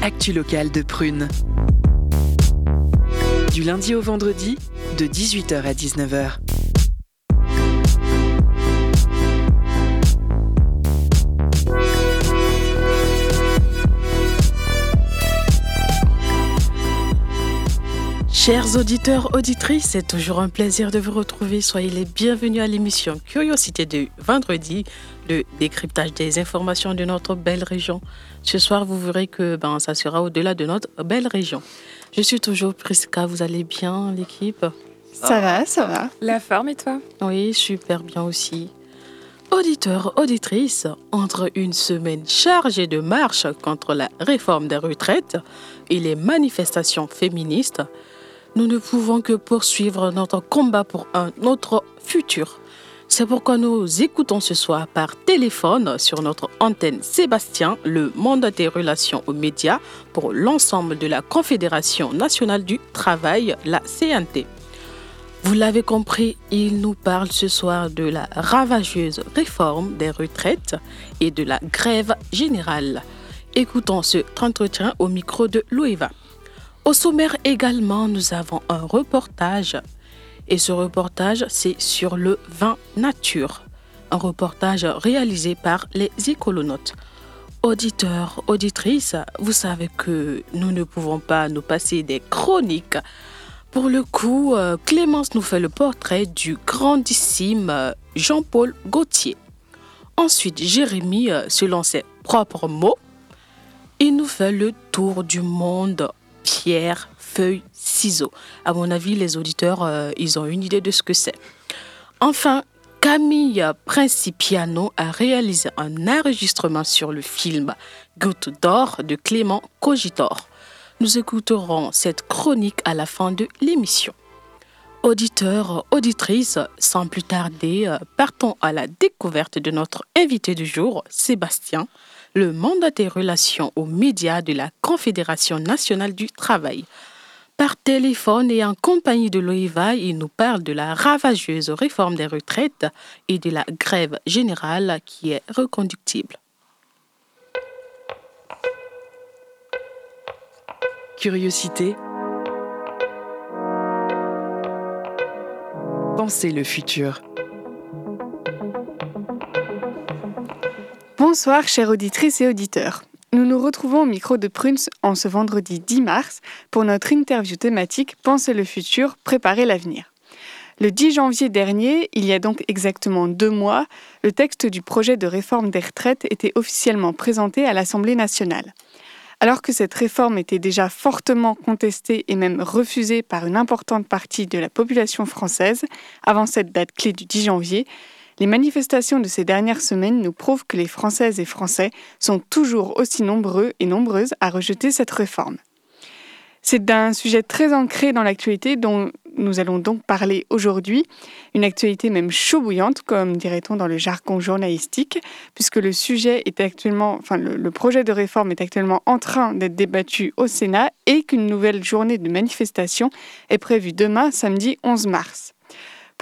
Actu locale de Prune. Du lundi au vendredi, de 18h à 19h. Chers auditeurs, auditrices, c'est toujours un plaisir de vous retrouver. Soyez les bienvenus à l'émission Curiosité du vendredi, le décryptage des informations de notre belle région. Ce soir, vous verrez que ben, ça sera au-delà de notre belle région. Je suis toujours Prisca, vous allez bien, l'équipe? Ça va, ça va. La forme et toi? Oui, super bien aussi. Auditeurs, auditrices, entre une semaine chargée de marches contre la réforme des retraites et les manifestations féministes, nous ne pouvons que poursuivre notre combat pour un autre futur. C'est pourquoi nous écoutons ce soir par téléphone sur notre antenne Sébastien, le mandataire relations aux médias pour l'ensemble de la Confédération nationale du travail, la CNT. Vous l'avez compris, il nous parle ce soir de la ravageuse réforme des retraites et de la grève générale. Écoutons ce entretien au micro de Loeva. Au sommaire également, nous avons un reportage. Et ce reportage, c'est sur le vin nature. Un reportage réalisé par les écolonautes. Auditeurs, auditrices, vous savez que nous ne pouvons pas nous passer des chroniques. Pour le coup, euh, Clémence nous fait le portrait du grandissime euh, Jean-Paul Gaultier. Ensuite, Jérémy, euh, selon ses propres mots, il nous fait le tour du monde pierre, feuille, ciseaux. À mon avis, les auditeurs, euh, ils ont une idée de ce que c'est. Enfin, Camille Principiano a réalisé un enregistrement sur le film Goutte d'or de Clément Cogitor. Nous écouterons cette chronique à la fin de l'émission. Auditeurs, auditrices, sans plus tarder, euh, partons à la découverte de notre invité du jour, Sébastien, le mandat des relations aux médias de la Confédération nationale du travail. Par téléphone et en compagnie de l'OIVA, il nous parle de la ravageuse réforme des retraites et de la grève générale qui est reconductible. Curiosité. Pensez le futur. Bonsoir, chères auditrices et auditeurs. Nous nous retrouvons au micro de Prunes en ce vendredi 10 mars pour notre interview thématique Penser le futur, préparer l'avenir. Le 10 janvier dernier, il y a donc exactement deux mois, le texte du projet de réforme des retraites était officiellement présenté à l'Assemblée nationale. Alors que cette réforme était déjà fortement contestée et même refusée par une importante partie de la population française avant cette date clé du 10 janvier, les manifestations de ces dernières semaines nous prouvent que les Françaises et Français sont toujours aussi nombreux et nombreuses à rejeter cette réforme. C'est d'un sujet très ancré dans l'actualité dont nous allons donc parler aujourd'hui, une actualité même chaud bouillante, comme dirait-on dans le jargon journalistique, puisque le, le projet de réforme est actuellement en train d'être débattu au Sénat et qu'une nouvelle journée de manifestation est prévue demain, samedi 11 mars.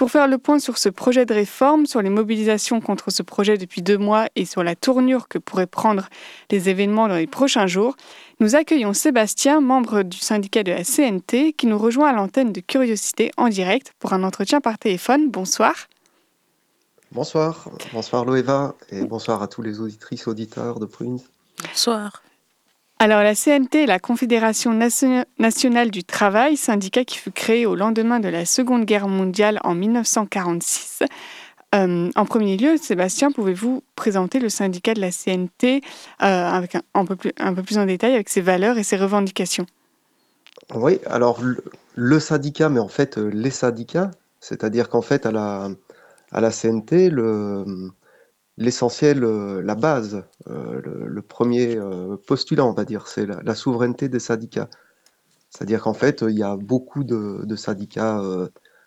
Pour faire le point sur ce projet de réforme, sur les mobilisations contre ce projet depuis deux mois et sur la tournure que pourraient prendre les événements dans les prochains jours, nous accueillons Sébastien, membre du syndicat de la CNT, qui nous rejoint à l'antenne de Curiosité en direct pour un entretien par téléphone. Bonsoir. Bonsoir, bonsoir Loeva et bonsoir à tous les auditrices auditeurs de Prunes. Bonsoir. Alors la CNT, la Confédération nation- nationale du travail, syndicat qui fut créé au lendemain de la Seconde Guerre mondiale en 1946. Euh, en premier lieu, Sébastien, pouvez-vous présenter le syndicat de la CNT euh, avec un, peu plus, en détail avec ses valeurs et ses revendications? Oui, alors le, le syndicat, mais en fait euh, les syndicats, c'est-à-dire qu'en fait à la, à la CNT, le, l'essentiel, euh, la base, euh, le, premier euh, postulat, on va dire, c'est la, souveraineté des syndicats. C'est-à-dire qu'en fait, il y a beaucoup de, syndicats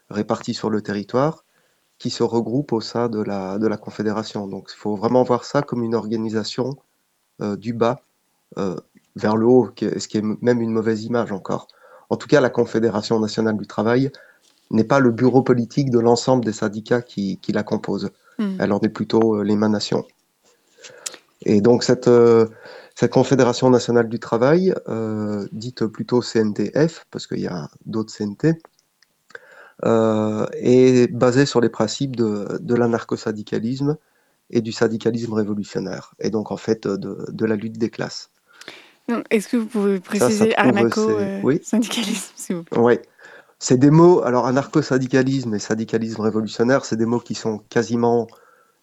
répartis sur le territoire qui se regroupent au sein de la, de la Confédération. Donc il faut vraiment voir ça comme une organisation du bas vers le haut, ce qui est même une mauvaise image encore. En tout cas, la Confédération nationale du travail n'est pas le bureau politique de l'ensemble des syndicats qui, qui la composent. Hmm. Elle en est plutôt euh, l'émanation. Et donc cette, cette Confédération nationale du travail, dite plutôt CNTF, parce qu'il y a d'autres CNT, est basée sur les principes de, de l'anarcho-syndicalisme et du syndicalisme révolutionnaire, et donc en fait de, de la lutte des classes. Est-ce que vous pouvez préciser anarcho-syndicalisme, s'il vous plaît? Oui. C'est des mots, alors anarcho-syndicalisme et syndicalisme révolutionnaire, c'est des mots qui sont quasiment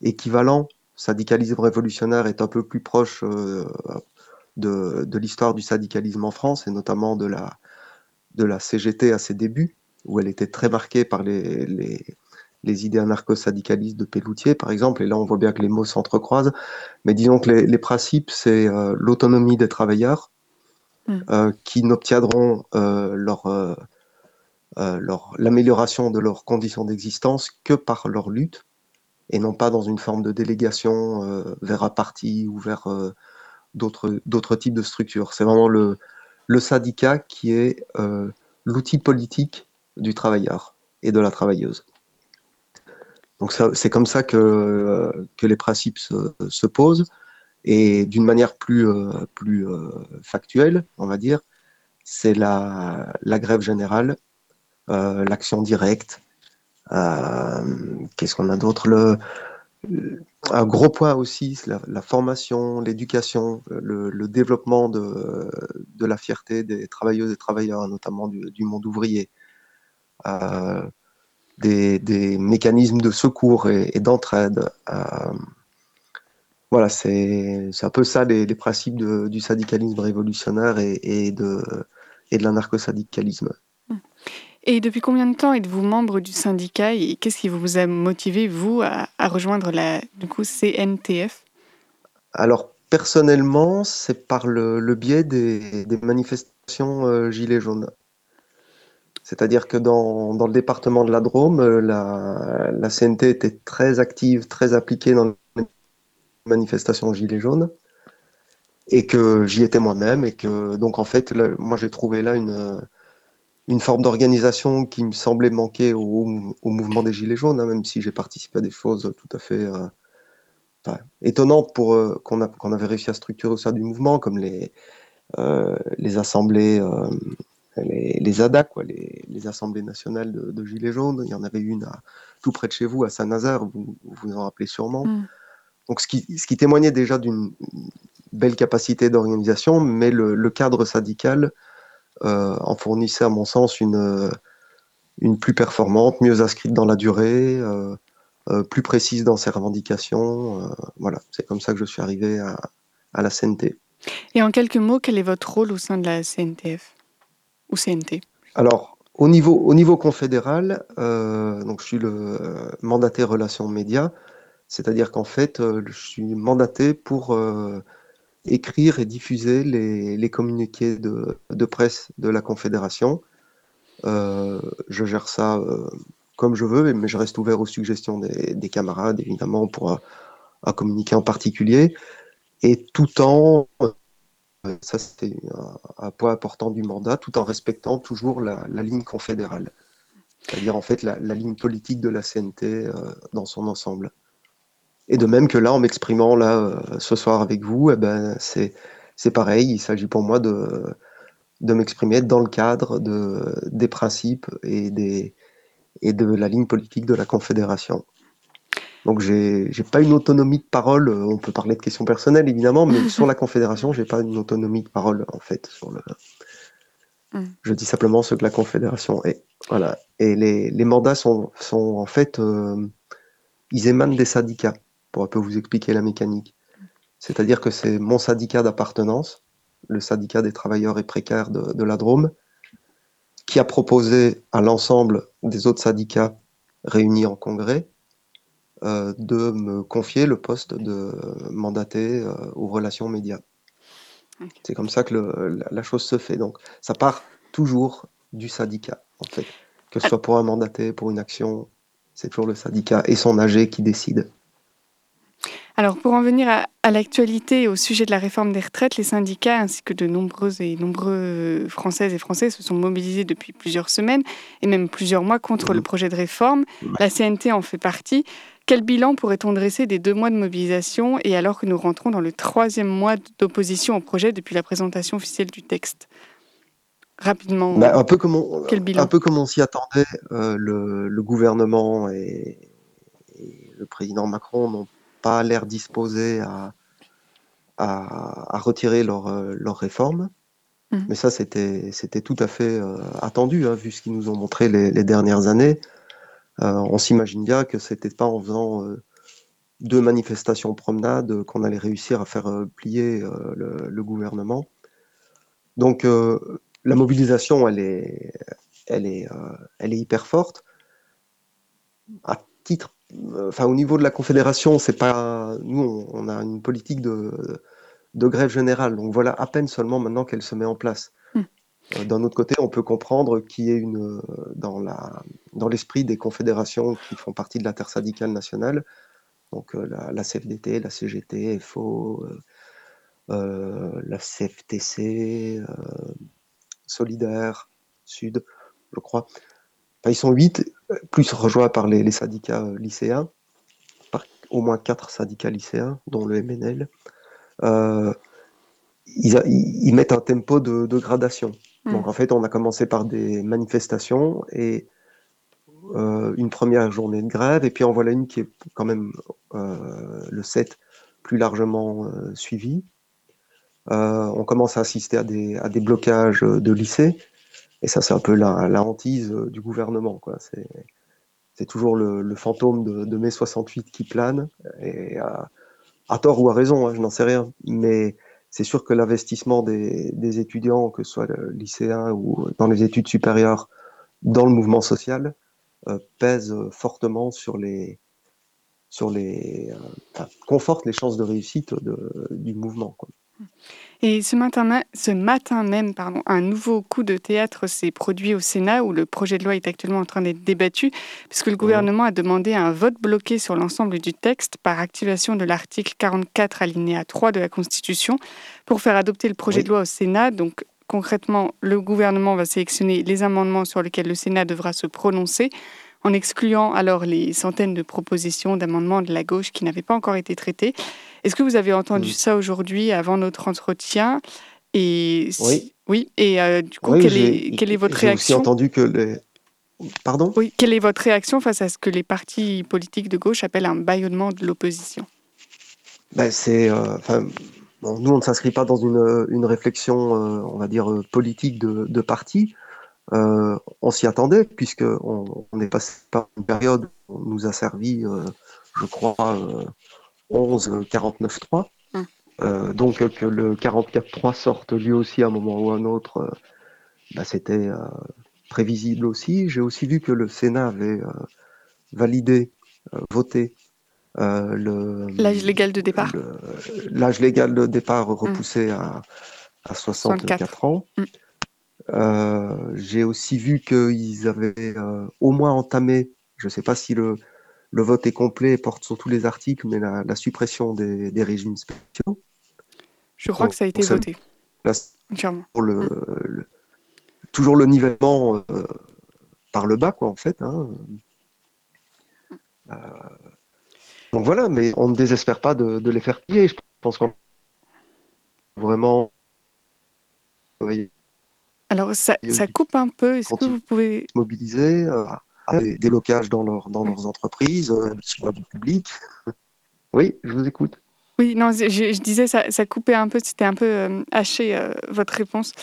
équivalents. Syndicalisme révolutionnaire est un peu plus proche euh, de, de l'histoire du syndicalisme en France et notamment de la, de la CGT à ses débuts, où elle était très marquée par les, les, les idées anarcho-syndicalistes de Pelloutier, par exemple, et là on voit bien que les mots s'entrecroisent, mais disons que les, les principes, c'est euh, l'autonomie des travailleurs, mm. euh, qui n'obtiendront euh, leur l'amélioration de leurs conditions d'existence que par leur lutte et non pas dans une forme de délégation euh, vers un parti ou vers euh, d'autres types de structures. C'est vraiment le, le, syndicat qui est l'outil politique du travailleur et de la travailleuse. Donc c'est comme ça que, que les principes se, se posent et d'une manière plus, plus factuelle, on va dire, c'est la, la grève générale euh, l'action directe. Euh, qu'est-ce qu'on a d'autre? Le, un gros point aussi, c'est la, formation, l'éducation, le, développement de, de, la fierté des travailleuses et travailleurs, notamment du, monde ouvrier. Euh, des, des, mécanismes de secours et, d'entraide. voilà, c'est un peu ça les, les principes du syndicalisme révolutionnaire et, de, et de l'anarcho-syndicalisme. Et depuis combien de temps êtes-vous membre du syndicat et qu'est-ce qui vous a motivé, vous, à, rejoindre la du coup, CNTF Alors, personnellement, c'est par le, biais des, manifestations euh, Gilets jaunes. C'est-à-dire que dans, dans, le département de la Drôme, euh, la, CNT était très active, très appliquée dans les manifestations Gilets jaunes et que j'y étais moi-même et que donc en fait, moi j'ai trouvé là une une forme d'organisation qui me semblait manquer au, mouvement des Gilets jaunes, hein, même si j'ai participé à des choses tout à fait euh, étonnantes pour euh, qu'on avait réussi à structurer au sein du mouvement, comme les, euh, les assemblées, les, les, ADA, quoi, les, les assemblées nationales de, Gilets jaunes. Il y en avait une à, tout près de chez vous, à Saint-Nazaire, vous vous en rappelez sûrement. Mm. Donc, ce qui, ce qui témoignait déjà d'une belle capacité d'organisation, mais le, le cadre syndical en fournissait à mon sens une, euh, une plus performante, mieux inscrite dans la durée, euh, plus précise dans ses revendications. voilà, c'est comme ça que je suis arrivé à, à la CNT. Et en quelques mots, quel est votre rôle au sein de la CNTF ou CNT Alors, au niveau, au niveau confédéral, euh, donc je suis le mandaté relations médias, c'est-à-dire qu'en fait, je suis mandaté pour euh, écrire et diffuser les, communiqués de, presse de la Confédération. Euh, je gère ça euh, comme je veux, mais je reste ouvert aux suggestions des, camarades, évidemment, pour un, communiqué en particulier. Et tout en, ça c'était un, point important du mandat, tout en respectant toujours la, ligne confédérale. C'est-à-dire en fait la, ligne politique de la CNT euh, dans son ensemble. Et de même que là, en m'exprimant là euh, ce soir avec vous, eh ben, c'est, c'est pareil. Il s'agit pour moi de, de m'exprimer dans le cadre de, des principes et, des, et de la ligne politique de la Confédération. Donc j'ai n'ai pas une autonomie de parole. On peut parler de questions personnelles évidemment, mais sur la Confédération, j'ai pas une autonomie de parole en fait. Sur le... Mm. Je dis simplement ce que la Confédération est. Voilà. Et les, les mandats sont, sont en fait, euh, ils émanent des syndicats pour un peu vous expliquer la mécanique. C'est-à-dire que c'est mon syndicat d'appartenance, le syndicat des travailleurs et précaires de, la Drôme, qui a proposé à l'ensemble des autres syndicats réunis en congrès euh, de me confier le poste de mandaté euh, aux relations médias. C'est comme ça que la, chose se fait. Donc ça part toujours du syndicat, en fait. Que ce soit pour un mandaté, pour une action, c'est toujours le syndicat et son AG qui décide. Alors, pour en venir à, l'actualité et au sujet de la réforme des retraites, les syndicats ainsi que de nombreuses et nombreux Françaises et Français se sont mobilisés depuis plusieurs semaines et même plusieurs mois contre le projet de réforme. La CNT en fait partie. Quel bilan pourrait-on dresser des deux mois de mobilisation et alors que nous rentrons dans le troisième mois d'opposition au projet depuis la présentation officielle du texte? Rapidement. Bah, un, peu comme on, un peu comme on s'y attendait, euh, le, gouvernement et, le président Macron n'ont pas l'air disposés à, à, retirer leur, euh, leur réforme. Mmh. Mais ça, c'était tout à fait euh, attendu, hein, vu ce qu'ils nous ont montré les, les dernières années. Euh, on s'imagine bien que c'était pas en faisant euh, deux manifestations promenades qu'on allait réussir à faire plier le, gouvernement. Donc la mobilisation, elle est, elle est, elle est hyper forte. À titre, enfin au niveau de la Confédération, c'est pas, nous, on, a une politique de, de grève générale, donc voilà à peine seulement maintenant qu'elle se met en place. Euh, d'un autre côté, on peut comprendre qu'il y ait une, euh, dans, la, dans l'esprit des confédérations qui font partie de l'intersyndicale nationale, donc euh, la, CFDT, la CGT, FO, la CFTC, Solidaire, Sud, je crois. Ils sont huit, plus rejoints par les, syndicats lycéens, par au moins quatre syndicats lycéens, dont le MNL. ils, mettent un tempo de, de gradation. Donc mm. en fait, on a commencé par des manifestations et euh, une première journée de grève, et puis en voilà une qui est quand même euh, le 7 plus largement euh, suivie. on commence à assister à des, à des blocages de lycées, et ça c'est un peu la, hantise du gouvernement. C'est toujours le, fantôme de, de, mai 68 qui plane, et à, tort ou à raison, hein, je n'en sais rien, mais c'est sûr que l'investissement des, étudiants, que ce soit lycéens ou dans les études supérieures, dans le mouvement social, euh, pèse fortement sur les, sur les, euh, conforte les chances de réussite du mouvement. Et ce matin, ce matin même, pardon, un nouveau coup de théâtre s'est produit au Sénat où le projet de loi est actuellement en train d'être débattu, puisque le gouvernement a demandé un vote bloqué sur l'ensemble du texte par activation de l'article 44 alinéa 3 de la Constitution pour faire adopter le projet de loi au Sénat. Donc concrètement, le gouvernement va sélectionner les amendements sur lesquels le Sénat devra se prononcer en excluant alors les centaines de propositions d'amendements de la gauche qui n'avaient pas encore été traitées. Est-ce que vous avez entendu mm. ça aujourd'hui avant notre entretien et Oui. Oui. Et euh, du coup, quelle, est, quelle est votre réaction J'ai entendu que les. Pardon? Oui. Quelle est votre réaction face à ce que les partis politiques de gauche appellent un bâillonnement de l'opposition? Ben, C'est. Euh, nous, on ne s'inscrit pas dans une, une réflexion, euh, on va dire, politique de, de parti. On s'y attendait, puisqu'on on est passé par une période où on nous a servi, je crois, 11 49.3. Hum. Euh, donc que le 44.3 sorte lui aussi à un moment ou à un autre, euh, bah, c'était euh, prévisible aussi. J'ai aussi vu que le Sénat avait validé, voté le l'âge légal de départ. L'âge légal de départ hum. repoussé à, à, 64, ans. Hum. J'ai aussi vu qu'ils avaient au moins entamé, je ne sais pas si le, le vote est complet et porte sur tous les articles, mais la, suppression des, régimes spéciaux. Je crois que ça a été voté. pour le, toujours le nivellement euh, par le bas, quoi, en fait. Hein. Euh, donc voilà, mais on ne désespère pas de, les faire plier. Je pense qu'on vraiment. Alors ça, ça coupe un peu. Est-ce que vous pouvez mobiliser euh, des délocages dans, leur, dans leurs entreprises, euh, sur le public. Oui, je vous écoute. Oui, non, je, disais, ça, ça, coupait un peu, c'était un peu euh, haché euh, votre réponse.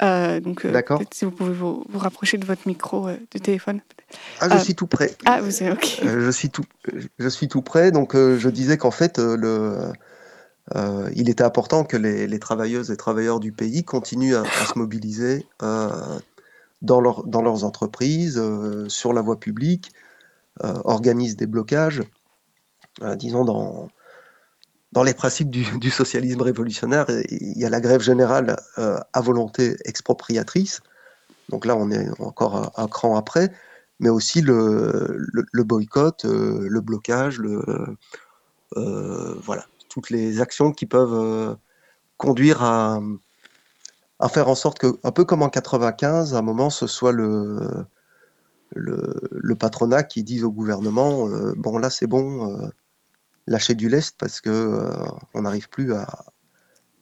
donc, D'accord. Si vous pouvez vous, vous, rapprocher de votre micro du téléphone. Ah, je suis tout prêt. Ah, vous êtes OK. je, suis tout, je suis tout prêt. Donc, je disais qu'en fait, le, il était important que les, travailleuses et travailleurs du pays continuent à, se mobiliser dans, leur, dans leurs entreprises, euh, sur la voie publique, euh, organisent des blocages, euh, disons dans, dans les principes du, socialisme révolutionnaire, il y a la grève générale à volonté expropriatrice. Donc là, on est encore un, cran après, mais aussi le, le, boycott, le blocage, le, voilà, toutes les actions qui peuvent conduire à, à faire en sorte que, un peu comme en 95, à un moment, ce soit le, le, patronat qui disent au gouvernement bon là c'est bon, lâchez du lest parce que on n'arrive plus à,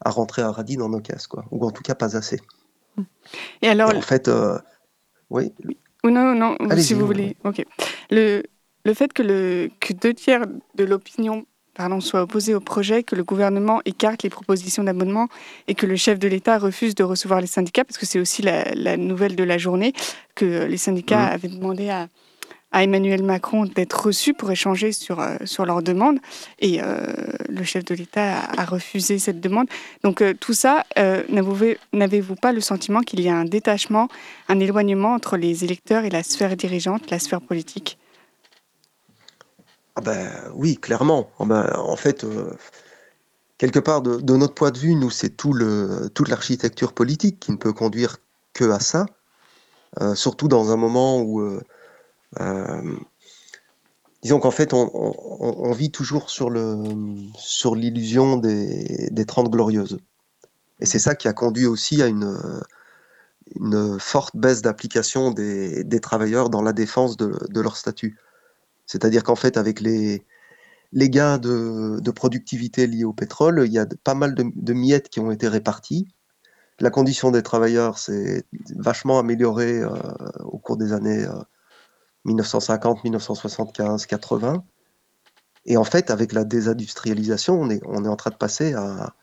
à, rentrer à radis dans nos caisses quoi, ou en tout cas pas assez. Et alors, en fait, oui. Ou non, non, si vous voulez. Ok. Le, le fait que, le, que deux tiers de l'opinion pardon, soit opposé au projet, que le gouvernement écarte les propositions d'abonnement et que le chef de l'État refuse de recevoir les syndicats, parce que c'est aussi la, nouvelle de la journée, que les syndicats mmh. avaient demandé à, à Emmanuel Macron d'être reçus pour échanger sur, euh, sur leurs demandes. Et euh, le chef de l'État a, refusé cette demande. Donc euh, tout ça, n'avez-vous pas le sentiment qu'il y a un détachement, un éloignement entre les électeurs et la sphère dirigeante, la sphère politique? Ah ben, oui, clairement. Ah ben, en fait, euh, quelque part, de, notre point de vue, nous, c'est tout le, toute l'architecture politique qui ne peut conduire que à ça, euh, surtout dans un moment où, euh, disons qu'en fait, on, vit toujours sur le, sur l'illusion des, des 30 glorieuses. Et c'est ça qui a conduit aussi à une, une forte baisse d'application des, des travailleurs dans la défense de, de leur statut. C'est-à-dire qu'en fait, avec les, gains de, productivité liés au pétrole, il y a pas mal de, miettes qui ont été réparties. La condition des travailleurs s'est vachement améliorée euh, au cours des années 1950, 1975, 80. Et en fait, avec la désindustrialisation, on est, on est en train de passer à,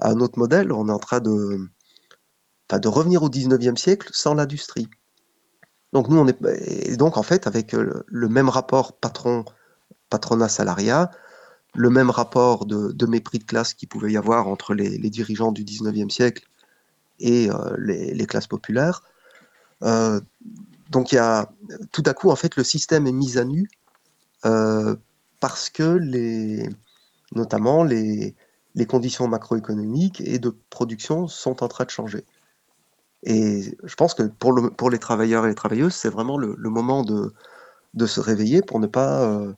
un autre modèle. On est en train de, de revenir au 19e siècle sans l'industrie. Donc nous, on est et donc en fait avec euh, le même rapport patron patronat salariat, le même rapport de, mépris de classe qu'il pouvait y avoir entre les, dirigeants du 19e siècle et euh, les, classes populaires. Euh, donc il y a tout à coup en fait le système est mis à nu parce que les notamment les, les conditions macroéconomiques et de production sont en train de changer. Et je pense que pour, le, pour les travailleurs et les travailleuses, c'est vraiment le, moment de, se réveiller pour ne pas euh,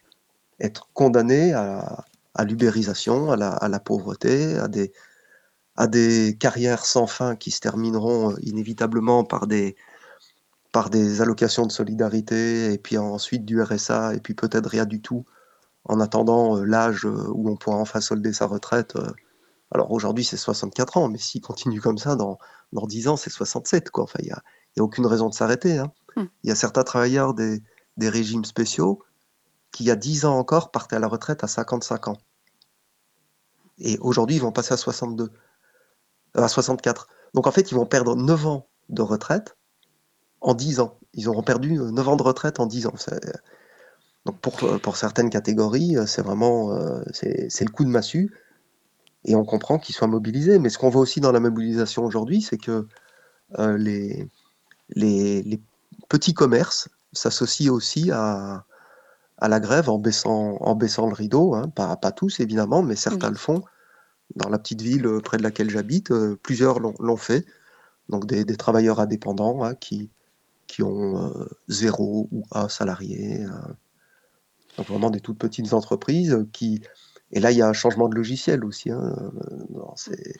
être condamné à, l'ubérisation, à la, pauvreté, à des, carrières sans fin qui se termineront euh, inévitablement par des, par des allocations de solidarité, et puis ensuite du RSA, et puis peut-être rien du tout, en attendant euh, l'âge où on pourra enfin solder sa retraite. Alors aujourd'hui c'est 64 ans, mais s'il continue comme ça dans dans 10 ans, c'est 67. Quoi. Enfin, il n'y a, a, aucune raison de s'arrêter. Hein. Hmm. Il y a certains travailleurs des, des, régimes spéciaux qui, il y a 10 ans encore, partaient à la retraite à 55 ans. Et aujourd'hui, ils vont passer à 62, euh, à 64. Donc en fait, ils vont perdre 9 ans de retraite en 10 ans. Ils auront perdu 9 euh, ans de retraite en 10 ans. Donc pour, euh, pour certaines catégories, c'est vraiment c'est le coup de massue et on comprend qu'ils soient mobilisés. Mais ce qu'on voit aussi dans la mobilisation aujourd'hui, c'est que euh, les, les, petits commerces s'associent aussi à, à, la grève en baissant, en baissant le rideau. Hein. Pas, pas, tous, évidemment, mais certains le font. Dans la petite ville euh, près de laquelle j'habite, euh, plusieurs l'ont fait. Donc des, des travailleurs indépendants hein, qui, qui ont zéro ou un salarié. donc vraiment des toutes petites entreprises qui, et là, il y a un changement de logiciel aussi hein, dans ces,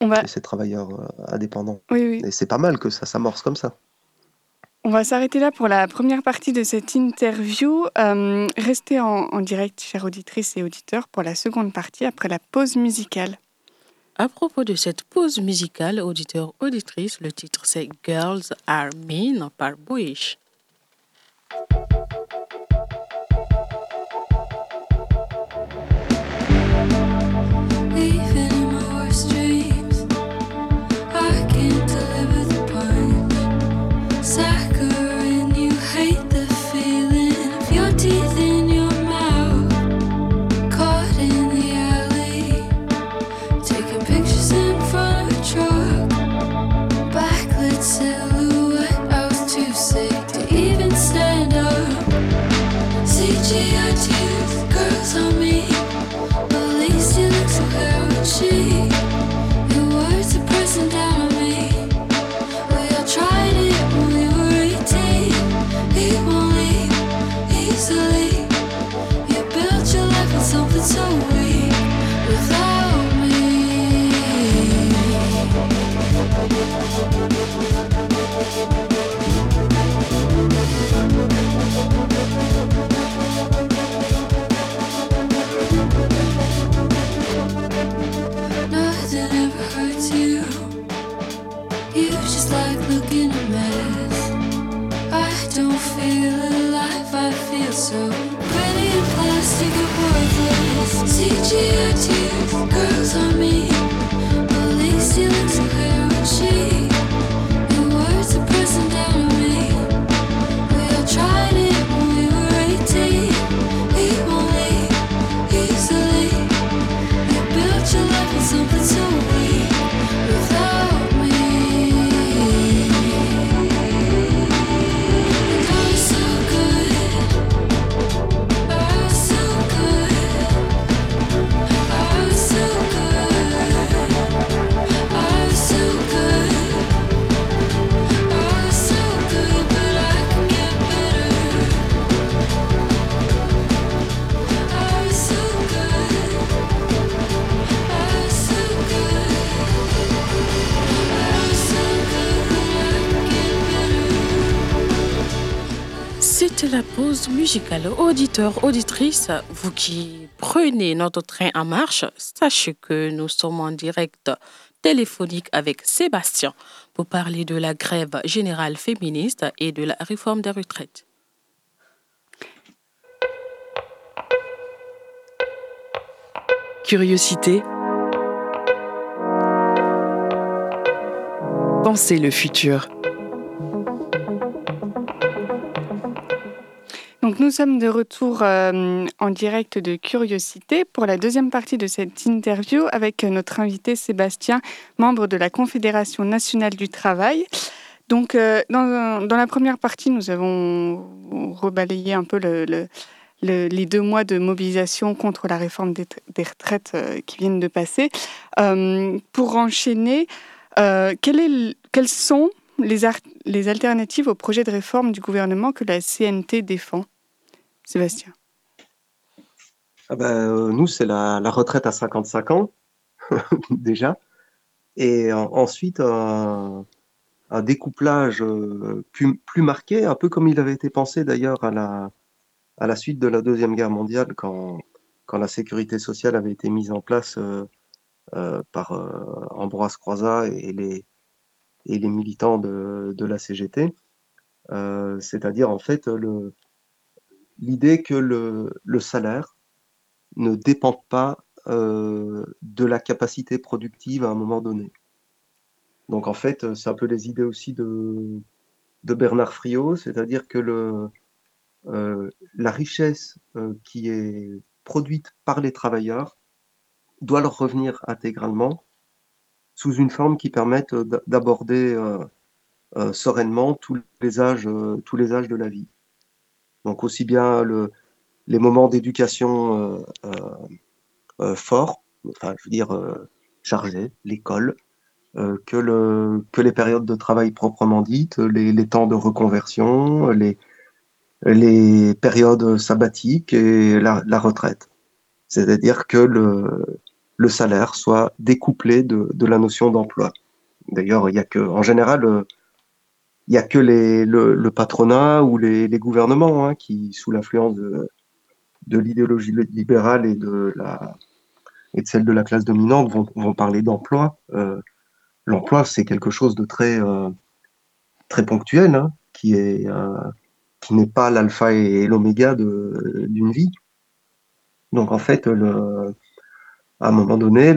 On va... ces travailleurs euh, indépendants. Oui, oui. Et c'est pas mal que ça s'amorce comme ça. On va s'arrêter là pour la première partie de cette interview. Euh, restez en, en, direct, chères auditrices et auditeurs, pour la seconde partie après la pause musicale. À propos de cette pause musicale, auditeurs, auditrices, le titre c'est Girls Are Mean par Bush. Musicale. Auditeurs, auditrices, vous qui prenez notre train en marche, sachez que nous sommes en direct téléphonique avec Sébastien pour parler de la grève générale féministe et de la réforme des retraites. Curiosité. Pensez le futur. Donc nous sommes de retour euh, en direct de Curiosité pour la deuxième partie de cette interview avec notre invité Sébastien, membre de la Confédération nationale du travail. Donc euh, dans, dans, la première partie, nous avons rebalayé un peu le, les deux mois de mobilisation contre la réforme des, retraites euh, qui viennent de passer. pour enchaîner, quelles sont les, les alternatives au projet de réforme du gouvernement que la CNT défend? Sébastien ah ben, euh, Nous, c'est la, retraite à 55 ans, déjà. Et ensuite, un, découplage euh, plus, marqué, un peu comme il avait été pensé d'ailleurs à la, suite de la Deuxième Guerre mondiale, quand, la sécurité sociale avait été mise en place euh, par Ambroise Croizat et les, militants de, de la CGT. C'est-à-dire, en fait, le, l'idée que le, salaire ne dépend pas euh, de la capacité productive à un moment donné. Donc en fait, c'est un peu les idées aussi de, Bernard Friot, c'est-à-dire que euh, la richesse euh, qui est produite par les travailleurs doit leur revenir intégralement sous une forme qui permette d'aborder euh, euh, sereinement tous les âges, euh, tous les âges de la vie. Donc aussi bien le, les moments d'éducation euh, euh, forts, enfin je veux dire chargés, l'école, que, le, que les périodes de travail proprement dites, les, temps de reconversion, les, périodes sabbatiques et la, retraite. C'est-à-dire que le, salaire soit découplé de, de la notion d'emploi. D'ailleurs, il y a que, en général, il n'y a que le, patronat ou les, gouvernements hein, qui, sous l'influence de, l'idéologie libérale et de, celle de la classe dominante, vont, parler d'emploi. Euh, L'emploi, c'est quelque chose de très, euh, ponctuel, hein, euh, qui n'est pas l'alpha et l'oméga d'une vie. Donc en fait, à un moment donné,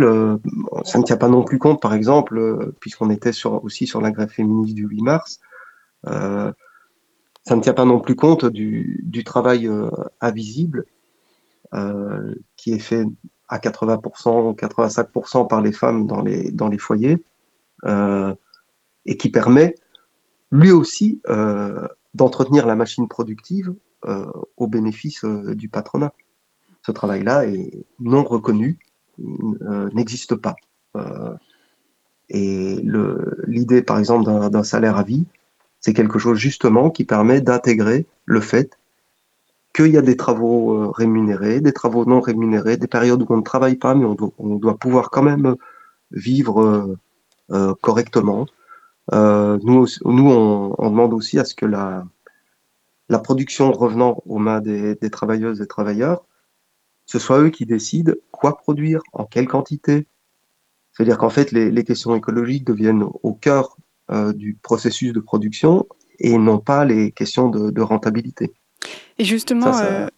ça ne tient pas non plus compte, par exemple, puisqu'on était aussi sur la grève féministe du 8 mars, euh, ça ne tient pas non plus compte du, travail euh, invisible euh, qui est fait à 80%, 85% par les femmes dans les, dans les foyers et qui permet lui aussi d'entretenir la machine productive au bénéfice du patronat. Ce travail-là est non reconnu, n'existe pas. et l'idée, par exemple, d'un salaire à vie, c'est quelque chose justement qui permet d'intégrer le fait qu'il y a des travaux euh, rémunérés, des travaux non rémunérés, des périodes où on ne travaille pas, mais on doit, pouvoir quand même vivre euh, euh, correctement. nous, nous on, demande aussi à ce que la, production revenant aux mains des, travailleuses et travailleurs, ce soit eux qui décident quoi produire, en quelle quantité. C'est-à-dire qu'en fait, les, questions écologiques deviennent au cœur du processus de production et non pas les questions de, rentabilité. Et justement, Ça, ça-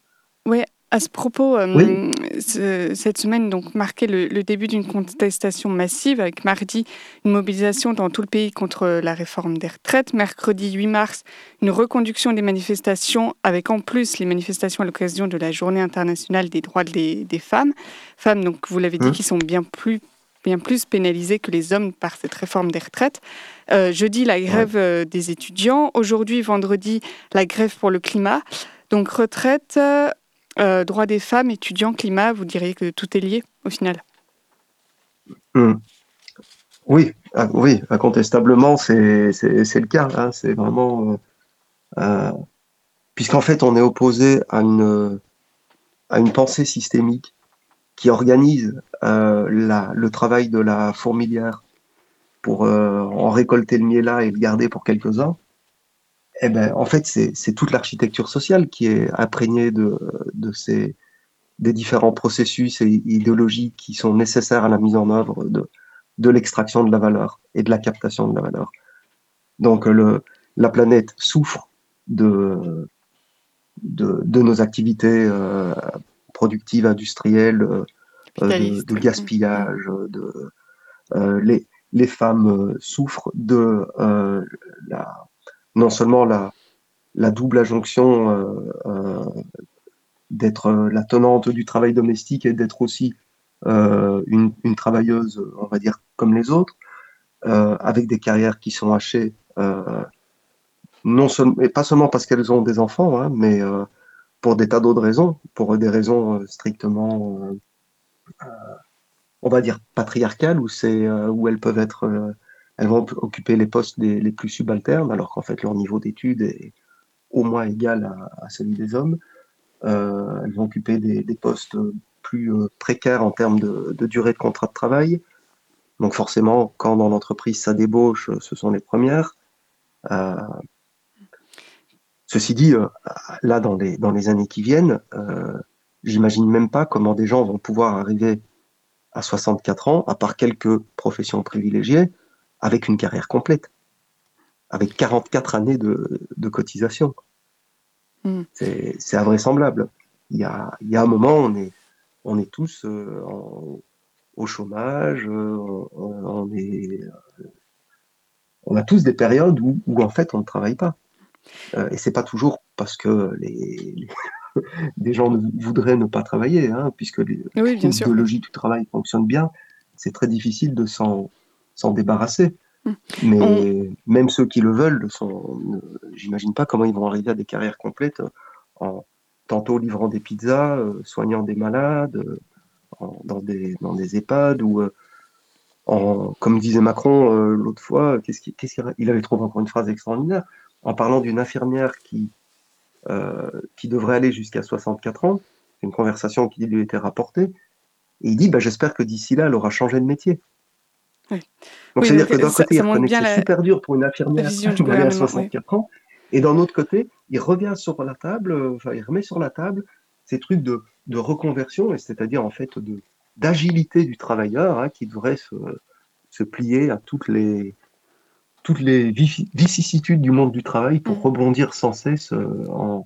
ouais, à ce propos, euh, Oui. ce- cette semaine donc marquait le, le début d'une contestation massive avec mardi une mobilisation dans tout le pays contre la réforme des retraites, mercredi 8 mars une reconduction des manifestations avec en plus les manifestations à l'occasion de la Journée internationale des droits des, des femmes, femmes donc vous l'avez dit Mhm. qui sont bien plus bien plus pénalisées que les hommes par cette réforme des retraites. Euh, jeudi la grève euh, des étudiants, aujourd'hui vendredi la grève pour le climat. Donc retraite, euh, droits des femmes, étudiants, climat, vous diriez que tout est lié au final? Hmm. Oui, ah, oui, incontestablement, c'est le cas. hein, c'est vraiment. euh, Puisqu'en fait, on est opposé à une, à une pensée systémique qui organise euh, le travail de la fourmilière pour euh, en récolter le miel-là et le garder pour quelques-uns. Eh ben, en fait, c'est toute l'architecture sociale qui est imprégnée de, ces, des différents processus et idéologies qui sont nécessaires à la mise en œuvre de, de l'extraction de la valeur et de la captation de la valeur. Donc le, la planète souffre de, de, de nos activités euh, productives, industrielles, euh, de, Capitaliste, de gaspillage, de, euh, les, les femmes euh, souffrent de euh, la, non seulement la, la double injonction euh, euh, d'être euh, la tenante du travail domestique et d'être aussi euh, une, une travailleuse, on va dire, comme les autres, euh, avec des carrières qui sont hachées, euh, non seulement, et pas seulement parce qu'elles ont des enfants, hein, mais euh, pour des tas d'autres raisons, pour des raisons euh, strictement, euh, euh, on va dire, patriarcales, où, c'est, où elles peuvent être, elles vont occuper les postes les, plus subalternes, alors qu'en fait leur niveau d'études est au moins égal à, celui des hommes. Elles vont occuper des, postes plus précaires en termes de, durée de contrat de travail. Donc forcément, quand dans l'entreprise ça débauche, ce sont les premières. Ceci dit, euh, là dans les, dans les années qui viennent, euh, j'imagine même pas comment des gens vont pouvoir arriver à 64 ans, à part quelques professions privilégiées, avec une carrière complète, avec 44 années de, de cotisation. Mm. C'est c'est invraisemblable. Il y, a, il y a un moment, on est, on est tous euh, en- au chômage, euh, on, on est, on a tous des périodes où, où en fait on ne travaille pas. Euh, et c'est pas toujours parce que les, les- des gens ne- voudraient ne pas travailler, hein, puisque les, Oui, bien sûr. l'idéologie du travail fonctionne bien, c'est très difficile de s'en débarrasser. Mm. Mais même ceux qui le veulent, sont, ne- j'imagine pas comment ils vont arriver à des carrières complètes euh, en tantôt livrant des pizzas, euh, soignant des malades, euh, en- dans, des, dans des EHPAD ou euh, en, comme disait Macron l'autre fois, qu'est-ce qu'il avait trouvé encore une phrase extraordinaire en parlant d'une infirmière qui, euh, qui devrait aller jusqu'à 64 ans. C'est une conversation qui lui était rapportée. Et il dit bah, J'espère que d'ici là, elle aura changé de métier. Oui. Donc, Oui, c'est-à-dire que d'un ça- côté, ça il montre reconnaît que c'est la- super dur pour une infirmière vision du d'aller à gouvernement, 64 ans. Et d'un autre côté, il revient sur la table, enfin, il remet sur la table ces trucs de, de reconversion, et c'est-à-dire en fait de d'agilité du travailleur hein, qui devrait se, se plier à toutes les toutes les vici- vicissitudes du monde du travail pour Mm. rebondir sans cesse euh, en,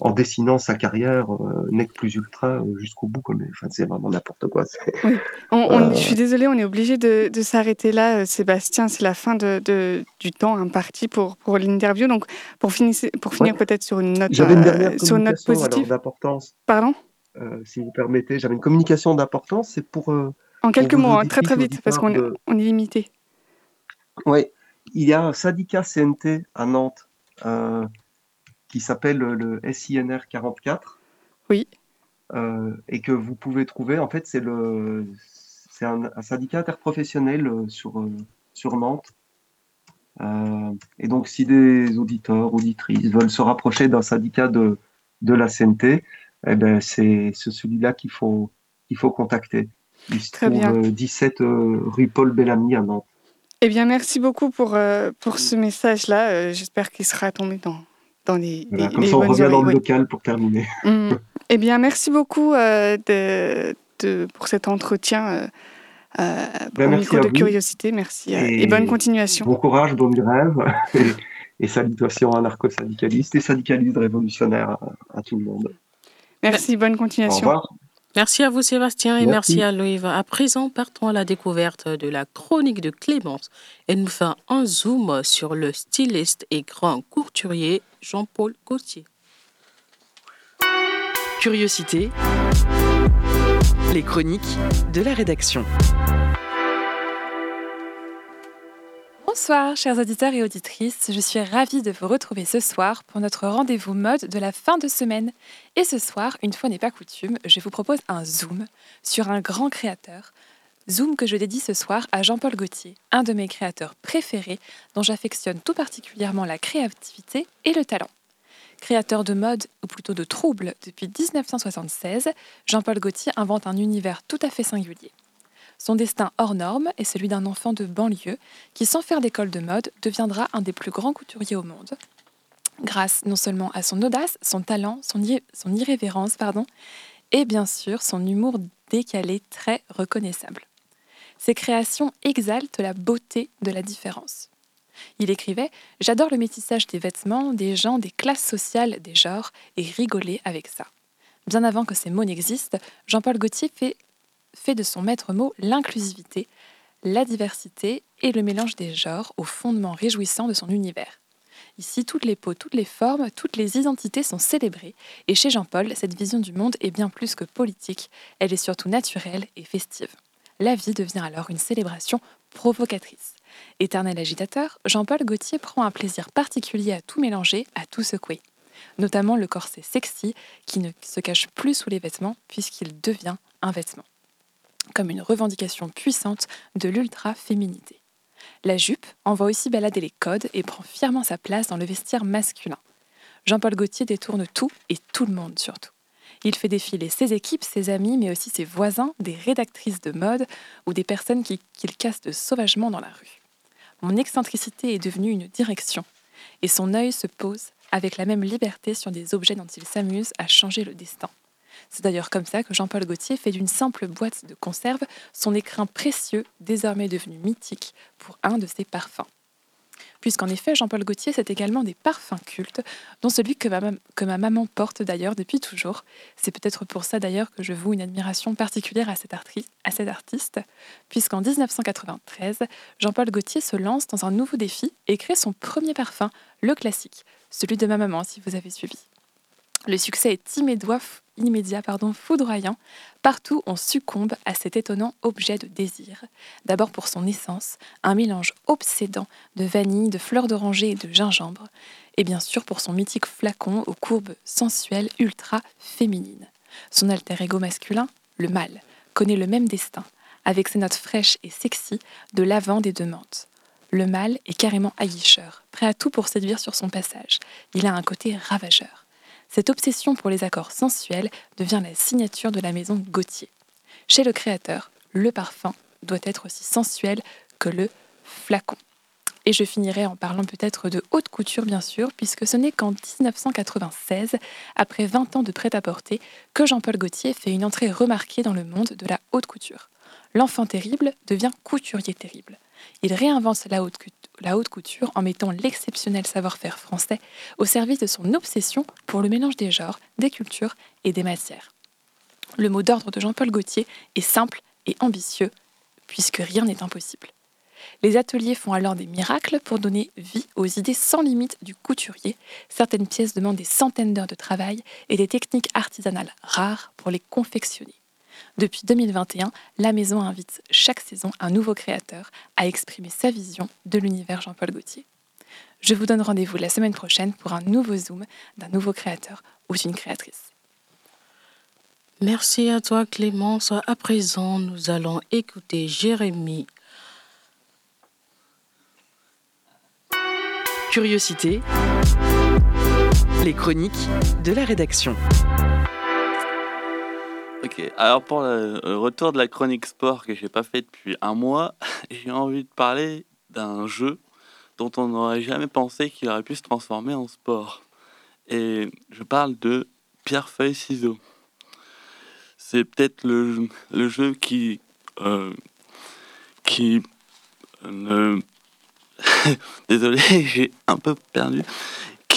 en dessinant sa carrière euh, nec plus ultra euh, jusqu'au bout. Comme, enfin, c'est vraiment n'importe quoi. On- on- Euh, Je suis désolée, on est obligé de, de s'arrêter là, Sébastien. C'est la fin de, de- du temps imparti pour, pour l'interview. Donc, pour, finir pour finir peut-être sur une note, J'avais une euh, sur une note positive. d'importance, Pardon? Si vous permettez. J'avais une communication d'importance, c'est pour En quelques mots, hein, très très vite, parce qu'on on est limité. Oui, il y a un syndicat CNT à Nantes euh, qui s'appelle le SINR 44. Oui. euh, et que vous pouvez trouver. En fait, c'est le c'est un, un syndicat interprofessionnel euh, sur sur Nantes. Euh, et donc, si des auditeurs, auditrices veulent se rapprocher d'un syndicat de de la CNT, eh ben c'est celui-là qu'il faut qu'il faut contacter. Il se Très trouve bien. euh, 17 euh, rue Paul Bellamy à Nantes. Eh bien, merci beaucoup pour, euh, pour ce message-là. Euh, J'espère qu'il sera tombé dans, dans les, Voilà, les- comme les ça, on revient dans le local pour terminer. Mm. Eh bien, merci beaucoup euh, de, de- pour cet entretien pour Ben, merci micro à de vous. curiosité. Merci et, Et bonne continuation. Bon courage, bonne grève. Et, et salutations anarcho-syndicalistes et syndicalistes révolutionnaires à, tout le monde. Merci, bonne continuation. Au revoir. Merci à vous Sébastien et merci, à Louis. À présent, partons à la découverte de la chronique de Clémence et nous faisons un zoom sur le styliste et grand courturier Jean-Paul Gauthier. Curiosité, les chroniques de la rédaction. Bonsoir, chers auditeurs et auditrices. Je suis ravie de vous retrouver ce soir pour notre rendez-vous mode de la fin de semaine. Et ce soir, une fois n'est pas coutume, je vous propose un zoom sur un grand créateur. Zoom que je dédie ce soir à Jean-Paul Gaultier, un de mes créateurs préférés, dont j'affectionne tout particulièrement la créativité et le talent. Créateur de mode, ou plutôt de troubles, depuis 1976, Jean-Paul Gaultier invente un univers tout à fait singulier. Son destin hors norme est celui d'un enfant de banlieue qui, sans faire d'école de mode, deviendra un des plus grands couturiers au monde. Grâce non seulement à son audace, son talent, son, irrévérence, pardon, et bien sûr son humour décalé très reconnaissable. Ses créations exaltent la beauté de la différence. Il écrivait J'adore le métissage des vêtements, des gens, des classes sociales, des genres, et rigoler avec ça. Bien avant que ces mots n'existent, Jean-Paul Gaultier fait fait de son maître mot l'inclusivité, la diversité et le mélange des genres au fondement réjouissant de son univers. Ici, toutes les peaux, toutes les formes, toutes les identités sont célébrées, et chez Jean-Paul, cette vision du monde est bien plus que politique, elle est surtout naturelle et festive. La vie devient alors une célébration provocatrice. Éternel agitateur, Jean-Paul Gaultier prend un plaisir particulier à tout mélanger, à tout secouer. Notamment le corset sexy qui ne se cache plus sous les vêtements puisqu'il devient un vêtement comme une revendication puissante de l'ultra-féminité. La jupe envoie aussi balader les codes et prend fièrement sa place dans le vestiaire masculin. Jean-Paul Gaultier détourne tout et tout le monde surtout. Il fait défiler ses équipes, ses amis, mais aussi ses voisins, des rédactrices de mode ou des personnes qu'il casse sauvagement dans la rue. Mon excentricité est devenue une direction, et son œil se pose avec la même liberté sur des objets dont il s'amuse à changer le destin. C'est d'ailleurs comme ça que Jean-Paul Gaultier fait d'une simple boîte de conserve son écrin précieux, désormais devenu mythique, pour un de ses parfums. Puisqu'en effet, Jean-Paul Gaultier, c'est également des parfums cultes, dont celui que ma, maman porte d'ailleurs depuis toujours. C'est peut-être pour ça d'ailleurs que je voue une admiration particulière à cet, à cet artiste, puisqu'en 1993, Jean-Paul Gaultier se lance dans un nouveau défi et crée son premier parfum, le classique, celui de ma maman si vous avez suivi. Le succès est immédiat, pardon, foudroyant. Partout, on succombe à cet étonnant objet de désir. D'abord pour son essence, un mélange obsédant de vanille, de fleurs d'oranger et de gingembre. Et bien sûr pour son mythique flacon aux courbes sensuelles ultra féminines. Son alter ego masculin, le mâle, connaît le même destin, avec ses notes fraîches et sexy de lavande et de menthe. Le mâle est carrément aguicheur, prêt à tout pour séduire sur son passage. Il a un côté ravageur. Cette obsession pour les accords sensuels devient la signature de la maison Gauthier. Chez le créateur, le parfum doit être aussi sensuel que le flacon. Et je finirai en parlant peut-être de haute couture, bien sûr, puisque ce n'est qu'en 1996, après 20 ans de prêt-à-porter, que Jean-Paul Gaultier fait une entrée remarquée dans le monde de la haute couture. L'enfant terrible devient couturier terrible. Il réinvente la haute, couture en mettant l'exceptionnel savoir-faire français au service de son obsession pour le mélange des genres, des cultures et des matières. Le mot d'ordre de Jean-Paul Gaultier est simple et ambitieux, puisque rien n'est impossible. Les ateliers font alors des miracles pour donner vie aux idées sans limite du couturier. Certaines pièces demandent des centaines d'heures de travail et des techniques artisanales rares pour les confectionner. Depuis 2021, la maison invite chaque saison un nouveau créateur à exprimer sa vision de l'univers Jean-Paul Gaultier. Je vous donne rendez-vous la semaine prochaine pour un nouveau zoom d'un nouveau créateur ou d'une créatrice. Merci à toi Clémence. À présent, nous allons écouter Jérémy. Curiosité. Les chroniques de la rédaction. Ok, alors pour le retour de la chronique sport que j'ai pas fait depuis un mois, j'ai envie de parler d'un jeu dont on n'aurait jamais pensé qu'il aurait pu se transformer en sport. Et je parle de pierre feuille ciseaux. C'est peut-être le, le, jeu qui euh, qui ne désolé, j'ai un peu perdu,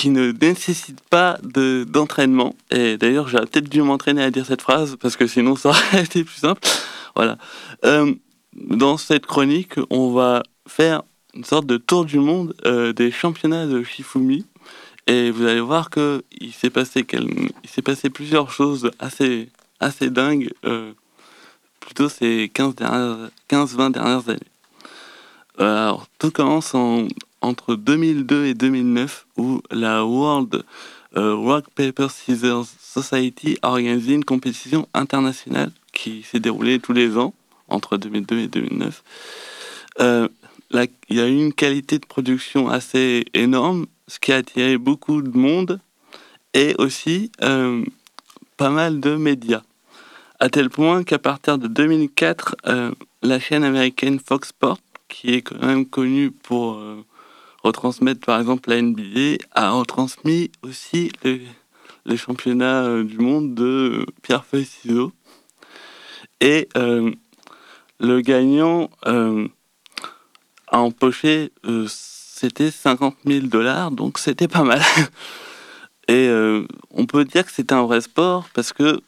qui ne nécessite pas de, d'entraînement. Et d'ailleurs, j'aurais peut-être dû m'entraîner à dire cette phrase, parce que sinon ça aurait été plus simple. Voilà. Euh, dans cette chronique, on va faire une sorte de tour du monde euh, des championnats de Shifumi. Et vous allez voir que il s'est passé, quel... il s'est passé plusieurs choses assez, assez dingues, euh, plutôt ces 15-20 dernières, dernières années. Alors, tout commence en, entre 2002 et 2009 où la World euh, Rock Paper Scissors Society a organisé une compétition internationale qui s'est déroulée tous les ans entre 2002 et 2009. Euh, il y a eu une qualité de production assez énorme, ce qui a attiré beaucoup de monde et aussi euh, pas mal de médias. À tel point qu'à partir de 2004, la chaîne américaine Fox Sports, qui est quand même connue pour retransmettre par exemple la NBA, a retransmis aussi les, championnats euh, du monde de pierre feuille ciseaux. Et euh, le gagnant euh, a empoché, c'était 50 000 dollars, donc c'était pas mal. Et on peut dire que c'est un vrai sport parce que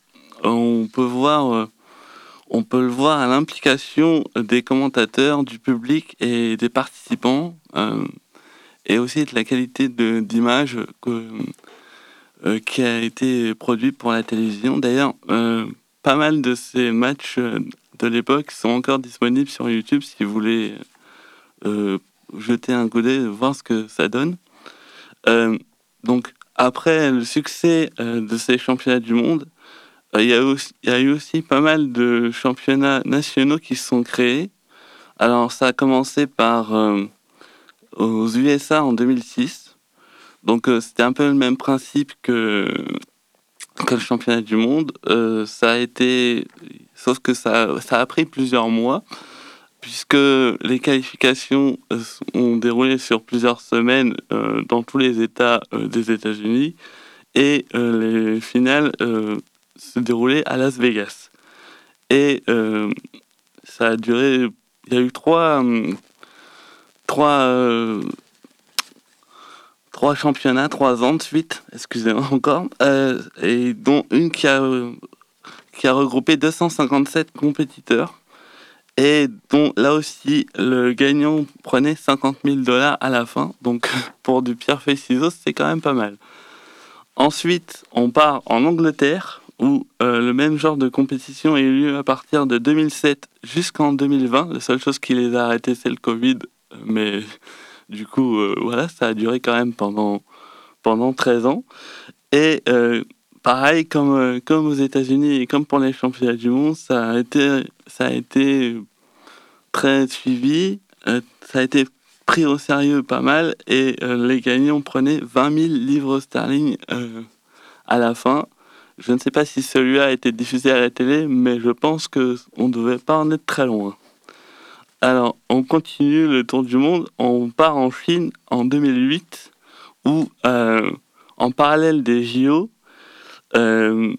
on peut voir on peut le voir à l'implication des commentateurs, du public et des participants et aussi de la qualité d'image euh, qui a été produite pour la télévision. D'ailleurs, euh, pas mal de ces matchs euh, de l'époque sont encore disponibles sur YouTube si vous voulez jeter un coup d'œil, voir ce que ça donne. donc, après le succès de ces championnats du monde, il y, il y a eu aussi pas mal de championnats nationaux qui se sont créés. Alors, ça a commencé par aux USA en 2006. Donc euh, c'était un peu le même principe que, que le championnat du monde. Euh, ça a été, sauf que ça, ça a pris plusieurs mois, puisque les qualifications euh, ont déroulé sur plusieurs semaines dans tous les États des États-Unis, et les finales se déroulaient à Las Vegas. Et ça a duré, il y a eu trois trois, euh, trois championnats, trois ans de suite, excusez-moi encore, euh, et dont une qui a, qui a regroupé 257 compétiteurs et dont là aussi le gagnant prenait 50 000 dollars à la fin. Donc pour du pierre-feuille-ciseaux, c'est quand même pas mal. Ensuite, on part en Angleterre où euh, le même genre de compétition a eu lieu à partir de 2007 jusqu'en 2020. La seule chose qui les a arrêtés, c'est le Covid mais du coup, euh, voilà, ça a duré quand même pendant, pendant 13 ans. Et euh, pareil, comme, euh, comme aux États-Unis et comme pour les championnats du monde, ça a été, ça a été très suivi, ça a été pris au sérieux pas mal, et les gagnants prenaient 20 000 livres sterling à la fin. Je ne sais pas si celui-là a été diffusé à la télé, mais je pense qu'on ne devait pas en être très loin. Alors, on continue le tour du monde. On part en Chine en 2008, où, euh, en parallèle des JO, euh,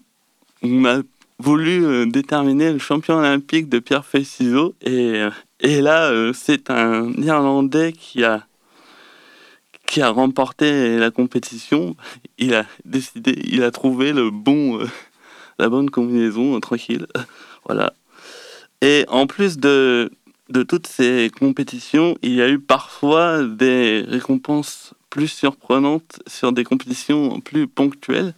on a voulu euh, déterminer le champion olympique de pierre-feuille-ciseaux. Et, et là, c'est un Irlandais qui a, qui a remporté la compétition. Il a décidé, il a trouvé le bon, la bonne combinaison, tranquille. Voilà. Et en plus de, de toutes ces compétitions, il y a eu parfois des récompenses plus surprenantes sur des compétitions plus ponctuelles.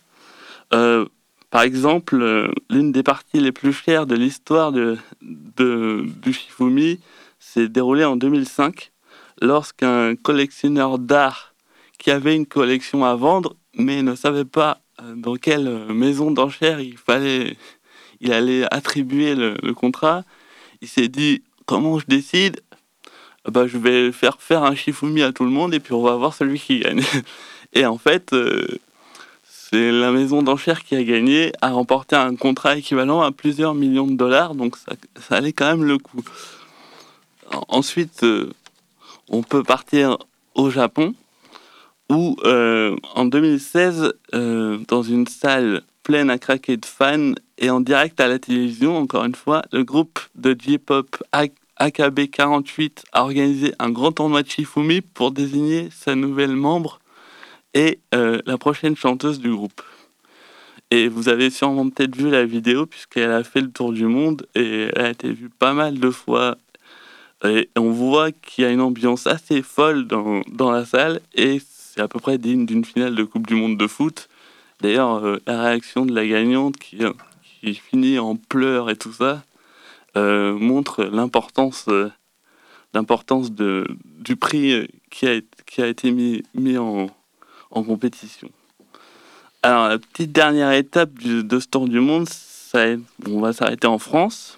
Euh, par exemple, euh, l'une des parties les plus chères de l'histoire de, du Shifumi s'est déroulée en 2005 lorsqu'un collectionneur d'art qui avait une collection à vendre mais ne savait pas euh, dans quelle maison d'enchères il fallait, il allait attribuer le, le contrat, il s'est dit comment je décide bah, Je vais faire faire un Shifumi à tout le monde et puis on va voir celui qui gagne. Et en fait, euh, c'est la maison d'enchères qui a gagné, a remporté un contrat équivalent à plusieurs millions de dollars, donc ça, allait quand même le coup. Ensuite, euh, on peut partir au Japon, où euh, en 2016, dans une salle pleine à craquer de fans et en direct à la télévision, encore une fois, le groupe de J-pop AKB 48 a organisé un grand tournoi de Shifumi pour désigner sa nouvelle membre et euh, la prochaine chanteuse du groupe. Et vous avez sûrement peut-être vu la vidéo puisqu'elle a fait le tour du monde et elle a été vue pas mal de fois. Et on voit qu'il y a une ambiance assez folle dans, dans la salle et c'est à peu près digne d'une finale de Coupe du Monde de foot. D'ailleurs, euh, la réaction de la gagnante qui, qui finit en pleurs et tout ça euh, montre l'importance euh, du prix qui a, qui a été mis, mis en, compétition. Alors, la petite dernière étape de ce Tour du Monde, on va s'arrêter en France,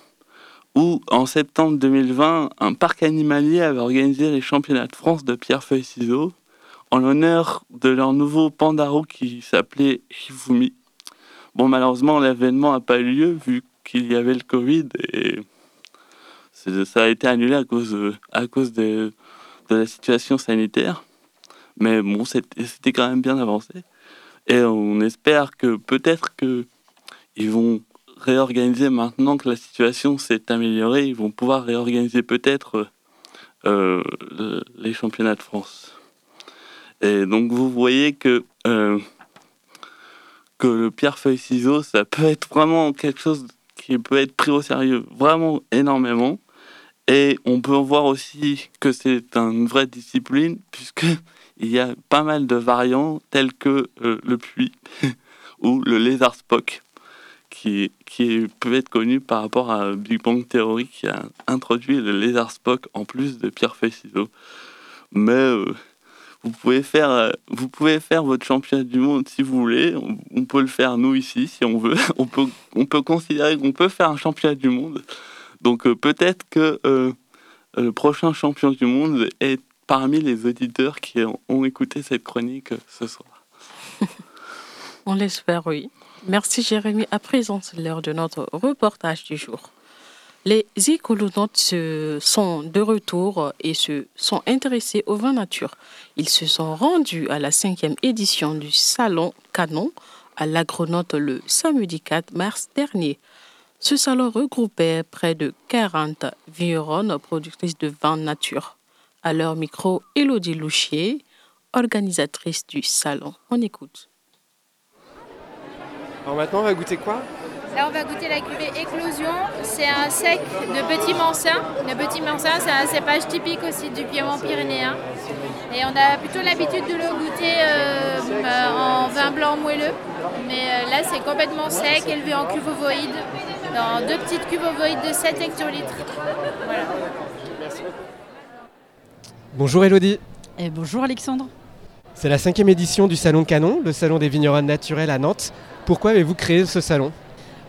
où en septembre 2020, un parc animalier avait organisé les championnats de France de pierre-feuille-ciseaux en l'honneur de leur nouveau pandaro qui s'appelait Shifumi. Bon, malheureusement, l'événement n'a pas eu lieu vu qu'il y avait le Covid et ça a été annulé à cause, à cause de, de la situation sanitaire. Mais bon, c'était quand même bien avancé. Et on espère que peut-être qu'ils vont réorganiser maintenant que la situation s'est améliorée, ils vont pouvoir réorganiser peut-être euh, les championnats de France. Et donc vous voyez que, euh, que le pierre-feuille-ciseau, ça peut être vraiment quelque chose qui peut être pris au sérieux vraiment énormément. Et on peut voir aussi que c'est une vraie discipline, puisqu'il y a pas mal de variants tels que euh, le puits ou le lézard Spock, qui, qui peut être connu par rapport à Big Bang Theory qui a introduit le lézard Spock en plus de pierre feuille ciseaux. Mais euh, vous pouvez faire euh, vous pouvez faire votre championnat du monde si vous voulez. On, peut le faire nous ici si on veut. On peut on peut considérer qu'on peut faire un championnat du monde. Donc euh, peut-être que euh, le prochain champion du monde est parmi les auditeurs qui ont, écouté cette chronique ce soir. On l'espère, oui. Merci Jérémy. À présent, c'est l'heure de notre reportage du jour. Les écolonautes sont de retour et se sont intéressés au vin nature. Ils se sont rendus à la cinquième édition du Salon Canon à l'agronaute le samedi 4 mars dernier. Ce salon regroupait près de 40 vigneronnes productrices de vin nature. À leur micro, Elodie Louchier, organisatrice du salon. On écoute. Alors maintenant, on va goûter quoi? Là, on va goûter la cuvée Éclosion. C'est un sec de Petit Mansin. Le Petit Mansin, c'est un cépage typique aussi du Piémont pyrénéen. Et on a plutôt l'habitude de le goûter euh, euh, en vin blanc moelleux. Mais euh, là, c'est complètement sec, élevé en cuve ovoïde dans deux petites cubes ovoïdes de 7 hectolitres. Voilà. Merci Bonjour Elodie. Et bonjour Alexandre. C'est la cinquième édition du Salon Canon, le salon des vignerons naturels à Nantes. Pourquoi avez-vous créé ce salon?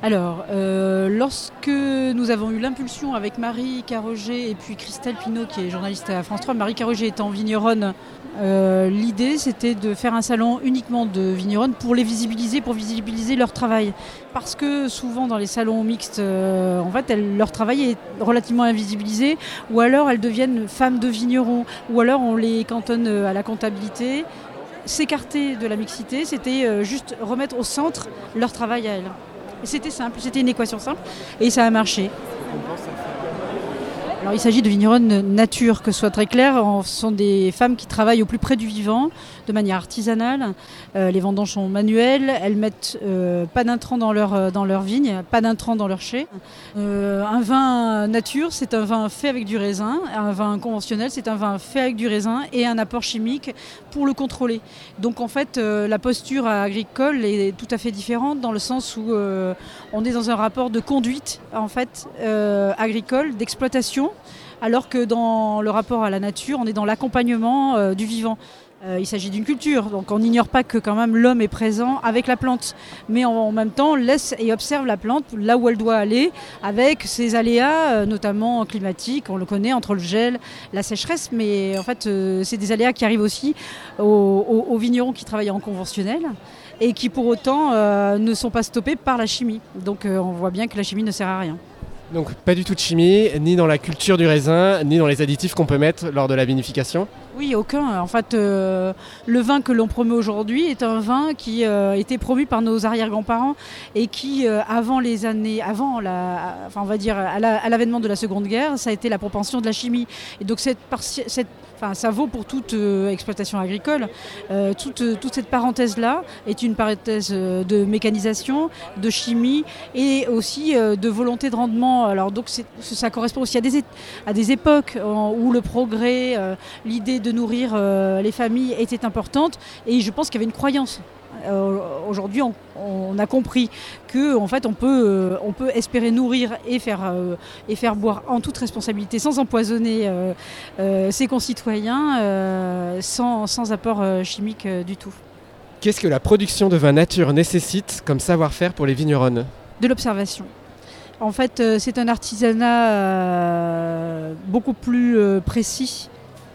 Alors, euh, lorsque nous avons eu l'impulsion avec Marie Carroger et puis Christelle Pinault, qui est journaliste à France 3, Marie Carroger étant vigneronne, euh, l'idée c'était de faire un salon uniquement de vigneronnes pour les visibiliser, pour visibiliser leur travail. Parce que souvent dans les salons mixtes, euh, en fait, leur travail est relativement invisibilisé, ou alors elles deviennent femmes de vignerons, ou alors on les cantonne à la comptabilité. S'écarter de la mixité, c'était juste remettre au centre leur travail à elles. C'était simple, c'était une équation simple et ça a marché. Alors, il s'agit de vigneronnes nature, que ce soit très clair. Ce sont des femmes qui travaillent au plus près du vivant, de manière artisanale. Euh, les vendanges sont manuelles. Elles mettent euh, pas d'intrants dans leur, euh, dans leur vigne, pas d'intrants dans leur chai. un vin nature, c'est un vin fait avec du raisin. Un vin conventionnel, c'est un vin fait avec du raisin et un apport chimique pour le contrôler. Donc en fait, la posture agricole est tout à fait différente dans le sens où on est dans un rapport de conduite en fait agricole, d'exploitation alors que dans le rapport à la nature, on est dans l'accompagnement euh, du vivant. Euh, il s'agit d'une culture, donc on n'ignore pas que quand même l'homme est présent avec la plante, mais en, même temps laisse et observe la plante là où elle doit aller, avec ses aléas, euh, notamment climatiques, on le connaît entre le gel, la sécheresse, mais en fait c'est des aléas qui arrivent aussi aux, vignerons qui travaillent en conventionnel et qui pour autant ne sont pas stoppés par la chimie. Donc on voit bien que la chimie ne sert à rien. Donc pas du tout de chimie, ni dans la culture du raisin, ni dans les additifs qu'on peut mettre lors de la vinification Oui, aucun. En fait, euh, le vin que l'on promeut aujourd'hui est un vin qui euh, était promu par nos arrière-grands-parents et qui, euh, avant les années, avant enfin on va dire à la- à l'avènement de la Seconde Guerre, ça a été la propension de la chimie. Et donc cette Enfin, ça vaut pour toute euh, exploitation agricole. Euh, toute, euh, toute cette parenthèse-là est une parenthèse de mécanisation, de chimie et aussi de volonté de rendement. Alors donc ça correspond aussi à des, époques où le progrès, l'idée de nourrir les familles était importante et je pense qu'il y avait une croyance. Euh, Aujourd'hui, on, on a compris que en fait, on peut, euh, on peut espérer nourrir et faire, euh, et faire boire en toute responsabilité, sans empoisonner ses concitoyens, sans, sans apport chimique du tout. Qu'est-ce que la production de vin nature nécessite comme savoir-faire pour les vigneronnes? De l'observation. En fait, c'est un artisanat beaucoup plus précis.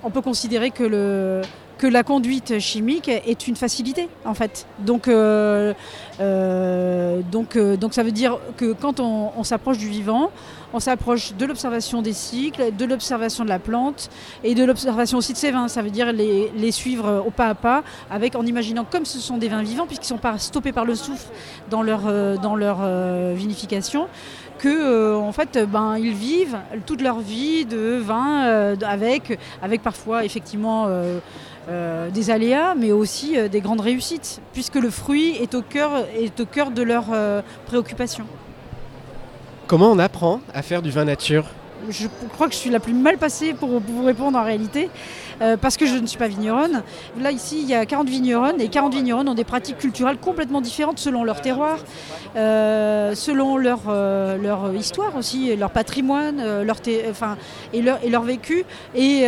On peut considérer que, le, que la conduite chimique est une facilité, en fait. Donc, euh, euh, donc, euh, donc ça veut dire que quand on, s'approche du vivant, on s'approche de l'observation des cycles, de l'observation de la plante et de l'observation aussi de ses vins. Ça veut dire les, suivre au pas à pas, avec, en imaginant comme ce sont des vins vivants, puisqu'ils ne sont pas stoppés par le souffle dans leur, dans leur vinification, que en fait, ben, ils vivent toute leur vie de vin avec, avec parfois effectivement euh, des aléas, mais aussi euh, des grandes réussites, puisque le fruit est au cœur, est au cœur de leurs euh, préoccupations. Comment on apprend à faire du vin nature? Je crois que je suis la plus mal passée pour, pour vous répondre en réalité, euh, parce que je ne suis pas vigneronne. Là, ici, il y a 40 vigneronnes, et 40 vigneronnes ont des pratiques culturelles complètement différentes selon leur terroir, euh, selon leur, euh, leur histoire aussi, leur patrimoine, leur et, leur, et leur vécu. Et,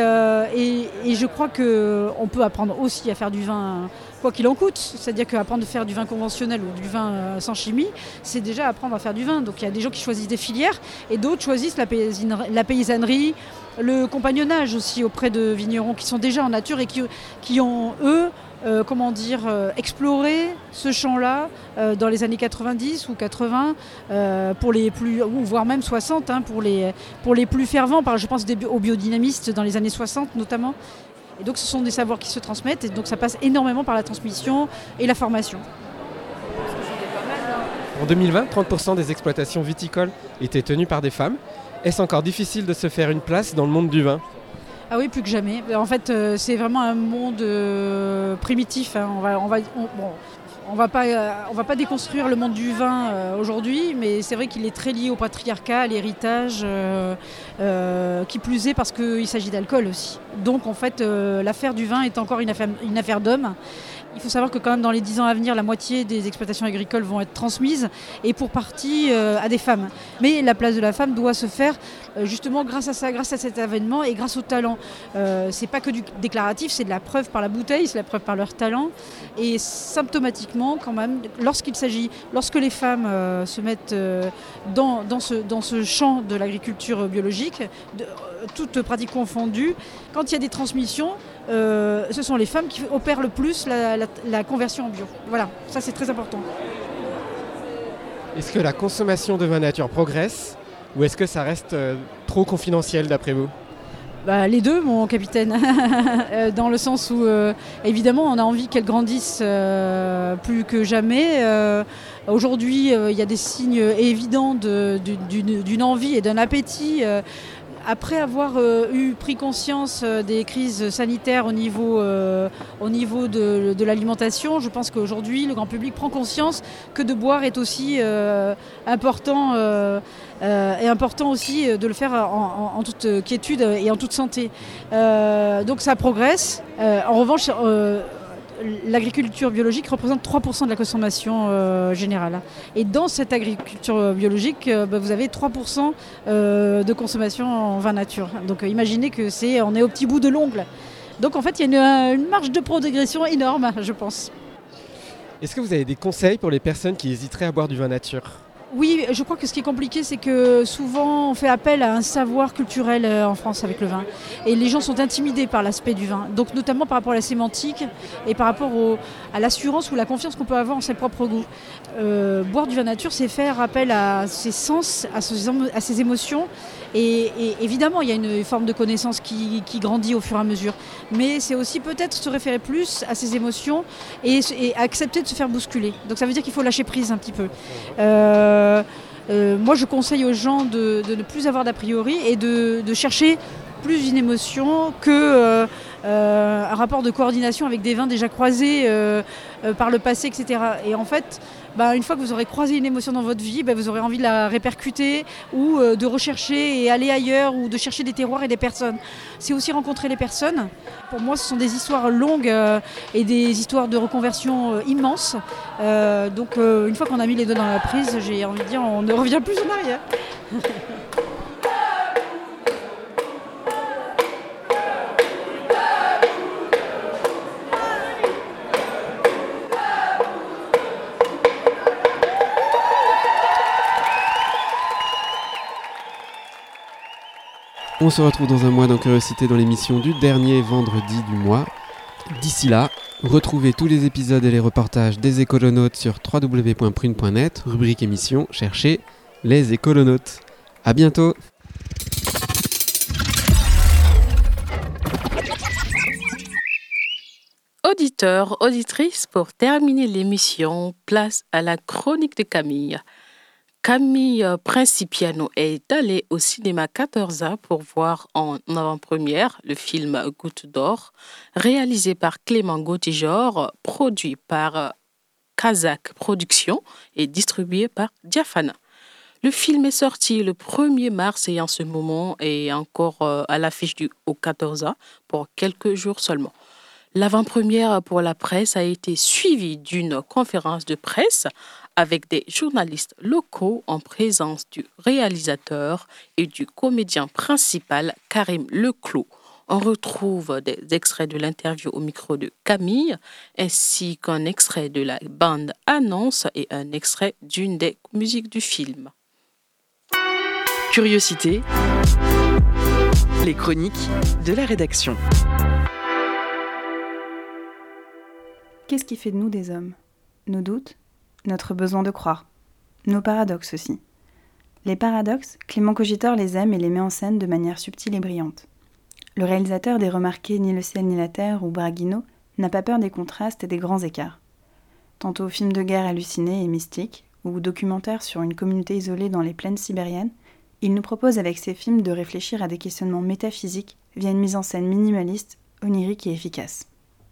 et, et je crois qu'on peut apprendre aussi à faire du vin quoi qu'il en coûte. C'est-à-dire qu'apprendre à faire du vin conventionnel ou du vin euh, sans chimie, c'est déjà apprendre à faire du vin. Donc il y a des gens qui choisissent des filières et d'autres choisissent la, paysannerie- le compagnonnage aussi auprès de vignerons qui sont déjà en nature et qui, qui ont, eux, euh, comment dire, euh, exploré ce champ-là euh, dans les années 90 ou 80, euh, pour les plus, ou voire même 60, hein, pour, les, pour les plus fervents. Par, je pense aux biodynamistes dans les années 60 notamment. Et donc ce sont des savoirs qui se transmettent et donc ça passe énormément par la transmission et la formation. En 2020, 30% des exploitations viticoles étaient tenues par des femmes. Est-ce encore difficile de se faire une place dans le monde du vin? Ah oui, plus que jamais. En fait, euh, c'est vraiment un monde euh, primitif. hein. On va, on va, on, bon, on va pas, euh, on va pas déconstruire le monde du vin euh, aujourd'hui, mais c'est vrai qu'il est très lié au patriarcat, à l'héritage, euh, qui plus est parce qu'il s'agit d'alcool aussi. Donc en fait, l'affaire du vin est encore une affaire, une affaire d'hommes. Il faut savoir que quand même dans les 10 ans à venir, la moitié des exploitations agricoles vont être transmises et pour partie euh, à des femmes. Mais la place de la femme doit se faire euh, justement grâce à ça, grâce à cet événement et grâce au talent. Euh, c'est pas que du déclaratif, c'est de la preuve par la bouteille, c'est la preuve par leur talent. Et symptomatiquement, quand même, lorsqu'il s'agit, lorsque les femmes euh, se mettent dans, ce, champ de l'agriculture biologique, toutes pratiques confondues, quand il y a des transmissions, euh, ce sont les femmes qui opèrent le plus la, la- la conversion en bio. Voilà, ça c'est très important. Est-ce que la consommation de vin nature progresse ou est-ce que ça reste euh, trop confidentiel d'après vous? Bah, les deux, mon capitaine, Euh, dans le sens où, euh, évidemment, on a envie qu'elles grandissent euh, plus que jamais. Aujourd'hui, il y a des signes évidents de- d'une d'une envie et d'un appétit. Après avoir euh, eu pris conscience euh, des crises sanitaires au niveau, euh, au niveau de, de l'alimentation, je pense qu'aujourd'hui, le grand public prend conscience que de boire est aussi important et important aussi de le faire en, en- toute quiétude et en toute santé. Donc ça progresse. En revanche, l'agriculture biologique représente 3% de la consommation euh, générale. Et dans cette agriculture biologique, euh, bah, vous avez 3% euh, de consommation en vin nature. Donc imaginez que c'est, on est au petit bout de l'ongle. Donc en fait, il y a une, une marge de progression énorme, je pense. Est-ce que vous avez des conseils pour les personnes qui hésiteraient à boire du vin nature? Oui, je crois que ce qui est compliqué, c'est que souvent on fait appel à un savoir culturel euh, en France avec le vin. Et les gens sont intimidés par l'aspect du vin. Donc notamment par rapport à la sémantique et par rapport à l'assurance ou la confiance qu'on peut avoir en ses propres goûts. Euh, boire du vin nature, c'est faire appel à ses sens, à ses, émotions. Et, évidemment, il y a une forme de connaissance qui, grandit au fur et à mesure. Mais c'est aussi peut-être se référer plus à ses émotions et, accepter de se faire bousculer. Donc ça veut dire qu'il faut lâcher prise un petit peu. Euh, euh, moi, je conseille aux gens de, ne plus avoir d'a priori et de, chercher plus une émotion que euh, rapport de coordination avec des vins déjà croisés par le passé, etc. Et en fait, bah, une fois que vous aurez croisé une émotion dans votre vie, bah, vous aurez envie de la répercuter ou de rechercher et aller ailleurs ou de chercher des terroirs et des personnes. C'est aussi rencontrer les personnes. Pour moi, ce sont des histoires longues et des histoires de reconversion immenses. donc, une fois qu'on a mis les deux dans la prise, j'ai envie de dire, on ne revient plus en arrière. On se retrouve dans un mois dans Curiosité dans l'émission du dernier vendredi du mois. D'ici là, retrouvez tous les épisodes et les reportages des écolonautes sur www.prune.net, rubrique émission, cherchez les écolonautes. A bientôt Auditeurs, auditrices, pour terminer l'émission, place à la chronique de Camille. Camille Principiano est allée au cinéma 14A pour voir en avant-première le film Goutte d'or, réalisé par Clément Gautijor, produit par Kazakh Productions et distribué par Diafana. Le film est sorti le 1er mars et en ce moment est encore euh, à l'affiche du au 14A pour quelques jours seulement. L'avant-première pour la presse a été suivie d'une conférence de presse avec des journalistes locaux en présence du réalisateur et du comédien principal Karim Leclos. On retrouve des extraits de l'interview au micro de Camille, ainsi qu'un extrait de la bande annonce et un extrait d'une des musiques du film. Curiosité, les chroniques de la rédaction. Qu'est-ce qui fait de nous des hommes? Nos doutes? Notre besoin de croire, nos paradoxes aussi. Les paradoxes, Clément Cogitor les aime et les met en scène de manière subtile et brillante. Le réalisateur des remarqués Ni le ciel ni la terre ou Braguino n'a pas peur des contrastes et des grands écarts. Tantôt film de guerre halluciné et mystique, ou documentaire sur une communauté isolée dans les plaines sibériennes, il nous propose avec ses films de réfléchir à des questionnements métaphysiques via une mise en scène minimaliste, onirique et efficace.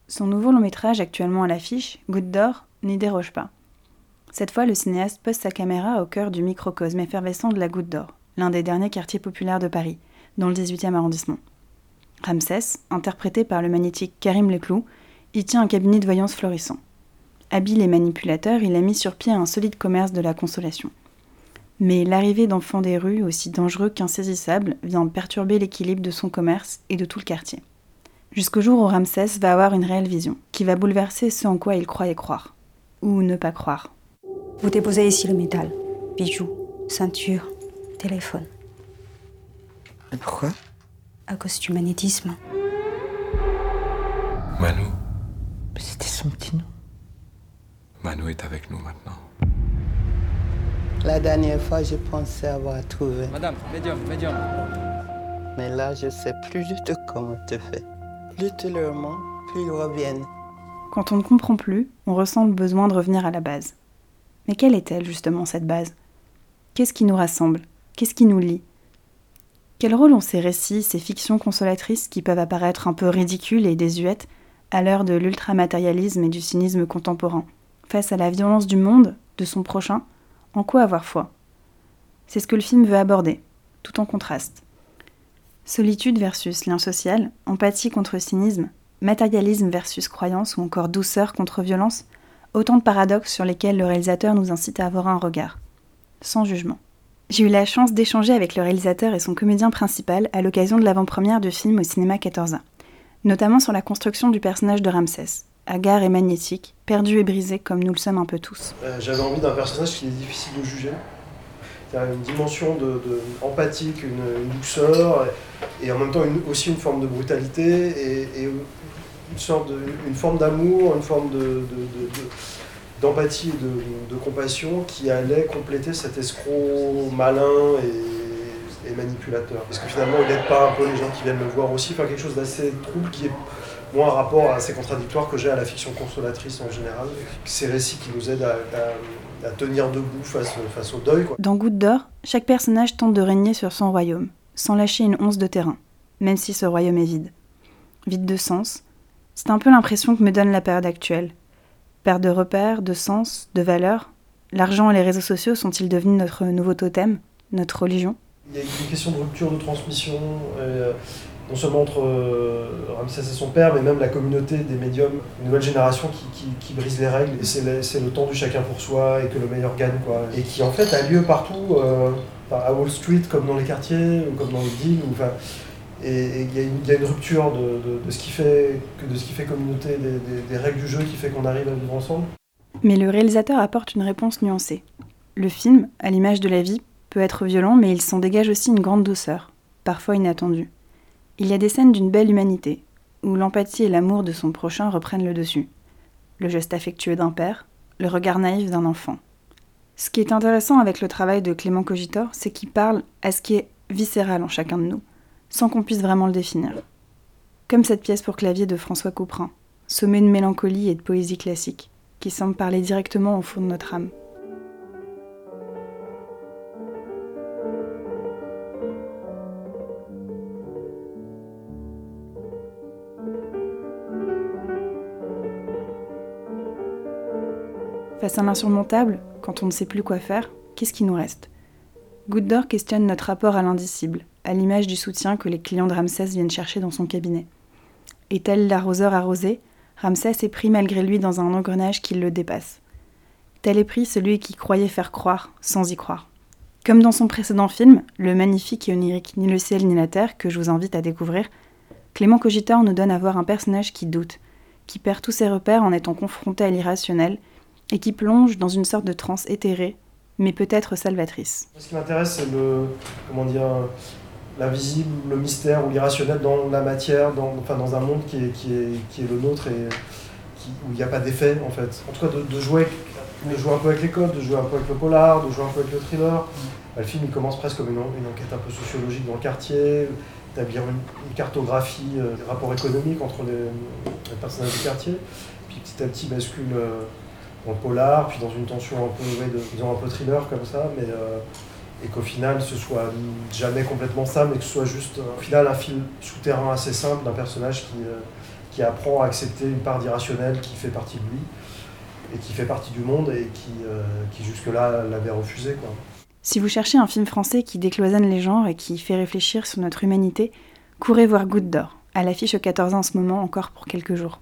Son nouveau long métrage actuellement à l'affiche, Goutte d'or, n'y déroge pas. Cette fois, le cinéaste pose sa caméra au cœur du microcosme effervescent de la Goutte d'Or, l'un des derniers quartiers populaires de Paris, dans le 18e arrondissement. Ramsès, interprété par le magnétique Karim Leclou, y tient un cabinet de voyance florissant. Habile et manipulateur, il a mis sur pied un solide commerce de la consolation. Mais l'arrivée d'enfants des rues, aussi dangereux qu'insaisissables, vient perturber l'équilibre de son commerce et de tout le quartier. Jusqu'au jour où Ramsès va avoir une réelle vision, qui va bouleverser ce en quoi il croyait croire. Ou ne pas croire. Vous déposez ici le métal. Bijoux, ceinture, téléphone. Et pourquoi? À cause du magnétisme. Manu. C'était son petit nom. Manu est avec nous maintenant. La dernière fois, je pensais avoir trouvé. Madame, médium, médium. Mais là, je sais plus du tout comment te faire. Plus tu leur mens, plus ils reviennent. Quand on ne comprend plus, on ressent le besoin de revenir à la base. Mais quelle est-elle justement cette base? Qu'est-ce qui nous rassemble? Qu'est-ce qui nous lie? Quel rôle ont ces récits, ces fictions consolatrices qui peuvent apparaître un peu ridicules et désuètes à l'heure de l'ultramatérialisme et du cynisme contemporain? Face à la violence du monde, de son prochain, en quoi avoir foi? C'est ce que le film veut aborder, tout en contraste. Solitude versus lien social, empathie contre cynisme, matérialisme versus croyance ou encore douceur contre violence, Autant de paradoxes sur lesquels le réalisateur nous incite à avoir un regard, sans jugement. J'ai eu la chance d'échanger avec le réalisateur et son comédien principal à l'occasion de l'avant-première du film au cinéma 14A, notamment sur la construction du personnage de Ramsès, hagard et magnétique, perdu et brisé comme nous le sommes un peu tous. Euh, j'avais envie d'un personnage qui est difficile de juger, y a une dimension empathique, une, douceur, et, en même temps aussi une forme de brutalité, et une, sorte forme d'amour, une forme de, de- d'empathie et de, compassion qui allait compléter cet escroc malin et, manipulateur. Parce que finalement, il n'aide pas un peu les gens qui viennent le voir aussi, enfin quelque chose d'assez trouble qui est moi un rapport assez contradictoire que j'ai à la fiction consolatrice en général. Ces récits qui nous aident à, tenir debout face, au deuil. Dans Goutte d'or, chaque personnage tente de régner sur son royaume, sans lâcher une once de terrain, même si ce royaume est vide. Vide de sens. C'est un peu l'impression que me donne la période actuelle. Perte de repères, de sens, de valeurs. L'argent et les réseaux sociaux sont-ils devenus notre nouveau totem, notre religion? Il y a une question de rupture de transmission, euh, non seulement entre euh, Ramsès et son père, mais même la communauté des médiums, une nouvelle génération qui, brise les règles, et c'est le, temps du chacun pour soi, et que le meilleur gagne. Et qui en fait a lieu partout, euh, à Wall Street, comme dans les quartiers, ou comme dans les villes, ou, et il y, a une- rupture de, ce qui fait, communauté, des règles du jeu qui fait qu'on arrive à vivre ensemble. Mais le réalisateur apporte une réponse nuancée. Le film, à l'image de la vie, peut être violent, mais il s'en dégage aussi une grande douceur, parfois inattendue. Il y a des scènes d'une belle humanité, où l'empathie et l'amour de son prochain reprennent le dessus. Le geste affectueux d'un père, le regard naïf d'un enfant. Ce qui est intéressant avec le travail de Clément Cogitor, c'est qu'il parle à ce qui est viscéral en chacun de nous, sans qu'on puisse vraiment le définir. Comme cette pièce pour clavier de François Couperin, sommet de mélancolie et de poésie classique, qui semble parler directement au fond de notre âme. Face à l'insurmontable, quand on ne sait plus quoi faire, qu'est-ce qui nous reste? Goutte d'or questionne notre rapport à l'indicible, à l'image du soutien que les clients de Ramsès viennent chercher dans son cabinet. Et tel l'arroseur arrosé, Ramsès est pris malgré lui dans un engrenage qui le dépasse. Tel est pris celui qui croyait faire croire sans y croire. Comme dans son précédent film, le magnifique et onirique Ni le ciel ni la terre, que je vous invite à découvrir, Clément Cogitor nous donne à voir un personnage qui doute, qui perd tous ses repères en étant confronté à l'irrationnel, et qui plonge dans une sorte de transe éthérée, mais peut-être salvatrice. Ce qui m'intéresse, c'est le, comment dire, l'invisible, le mystère ou l'irrationnel dans la matière, dans, enfin, dans un monde qui est, qui est, qui est le nôtre et qui- où il n'y a pas d'effet, en fait. En tout cas, de, jouer, de jouer un peu avec les codes, de jouer un peu avec le polar, de jouer un peu avec le thriller. Bah, le film, il commence presque comme une, une enquête un peu sociologique dans le quartier, établir une, cartographie euh, des rapports économiques entre les, personnages du quartier, puis petit à petit bascule euh, dans le polar, puis dans une tension un peu, un peu thriller comme ça, mais euh, et qu'au final ce soit jamais complètement ça, mais que ce soit juste au final un fil souterrain assez simple d'un personnage qui, euh, qui apprend à accepter une part d'irrationnel qui fait partie de lui et qui fait partie du monde et qui, euh, qui jusque-là l'avait refusé. Quoi. Si vous cherchez un film français qui décloisonne les genres et qui fait réfléchir sur notre humanité, courez voir Goutte d'or, à l'affiche au 14 en ce moment encore pour quelques jours.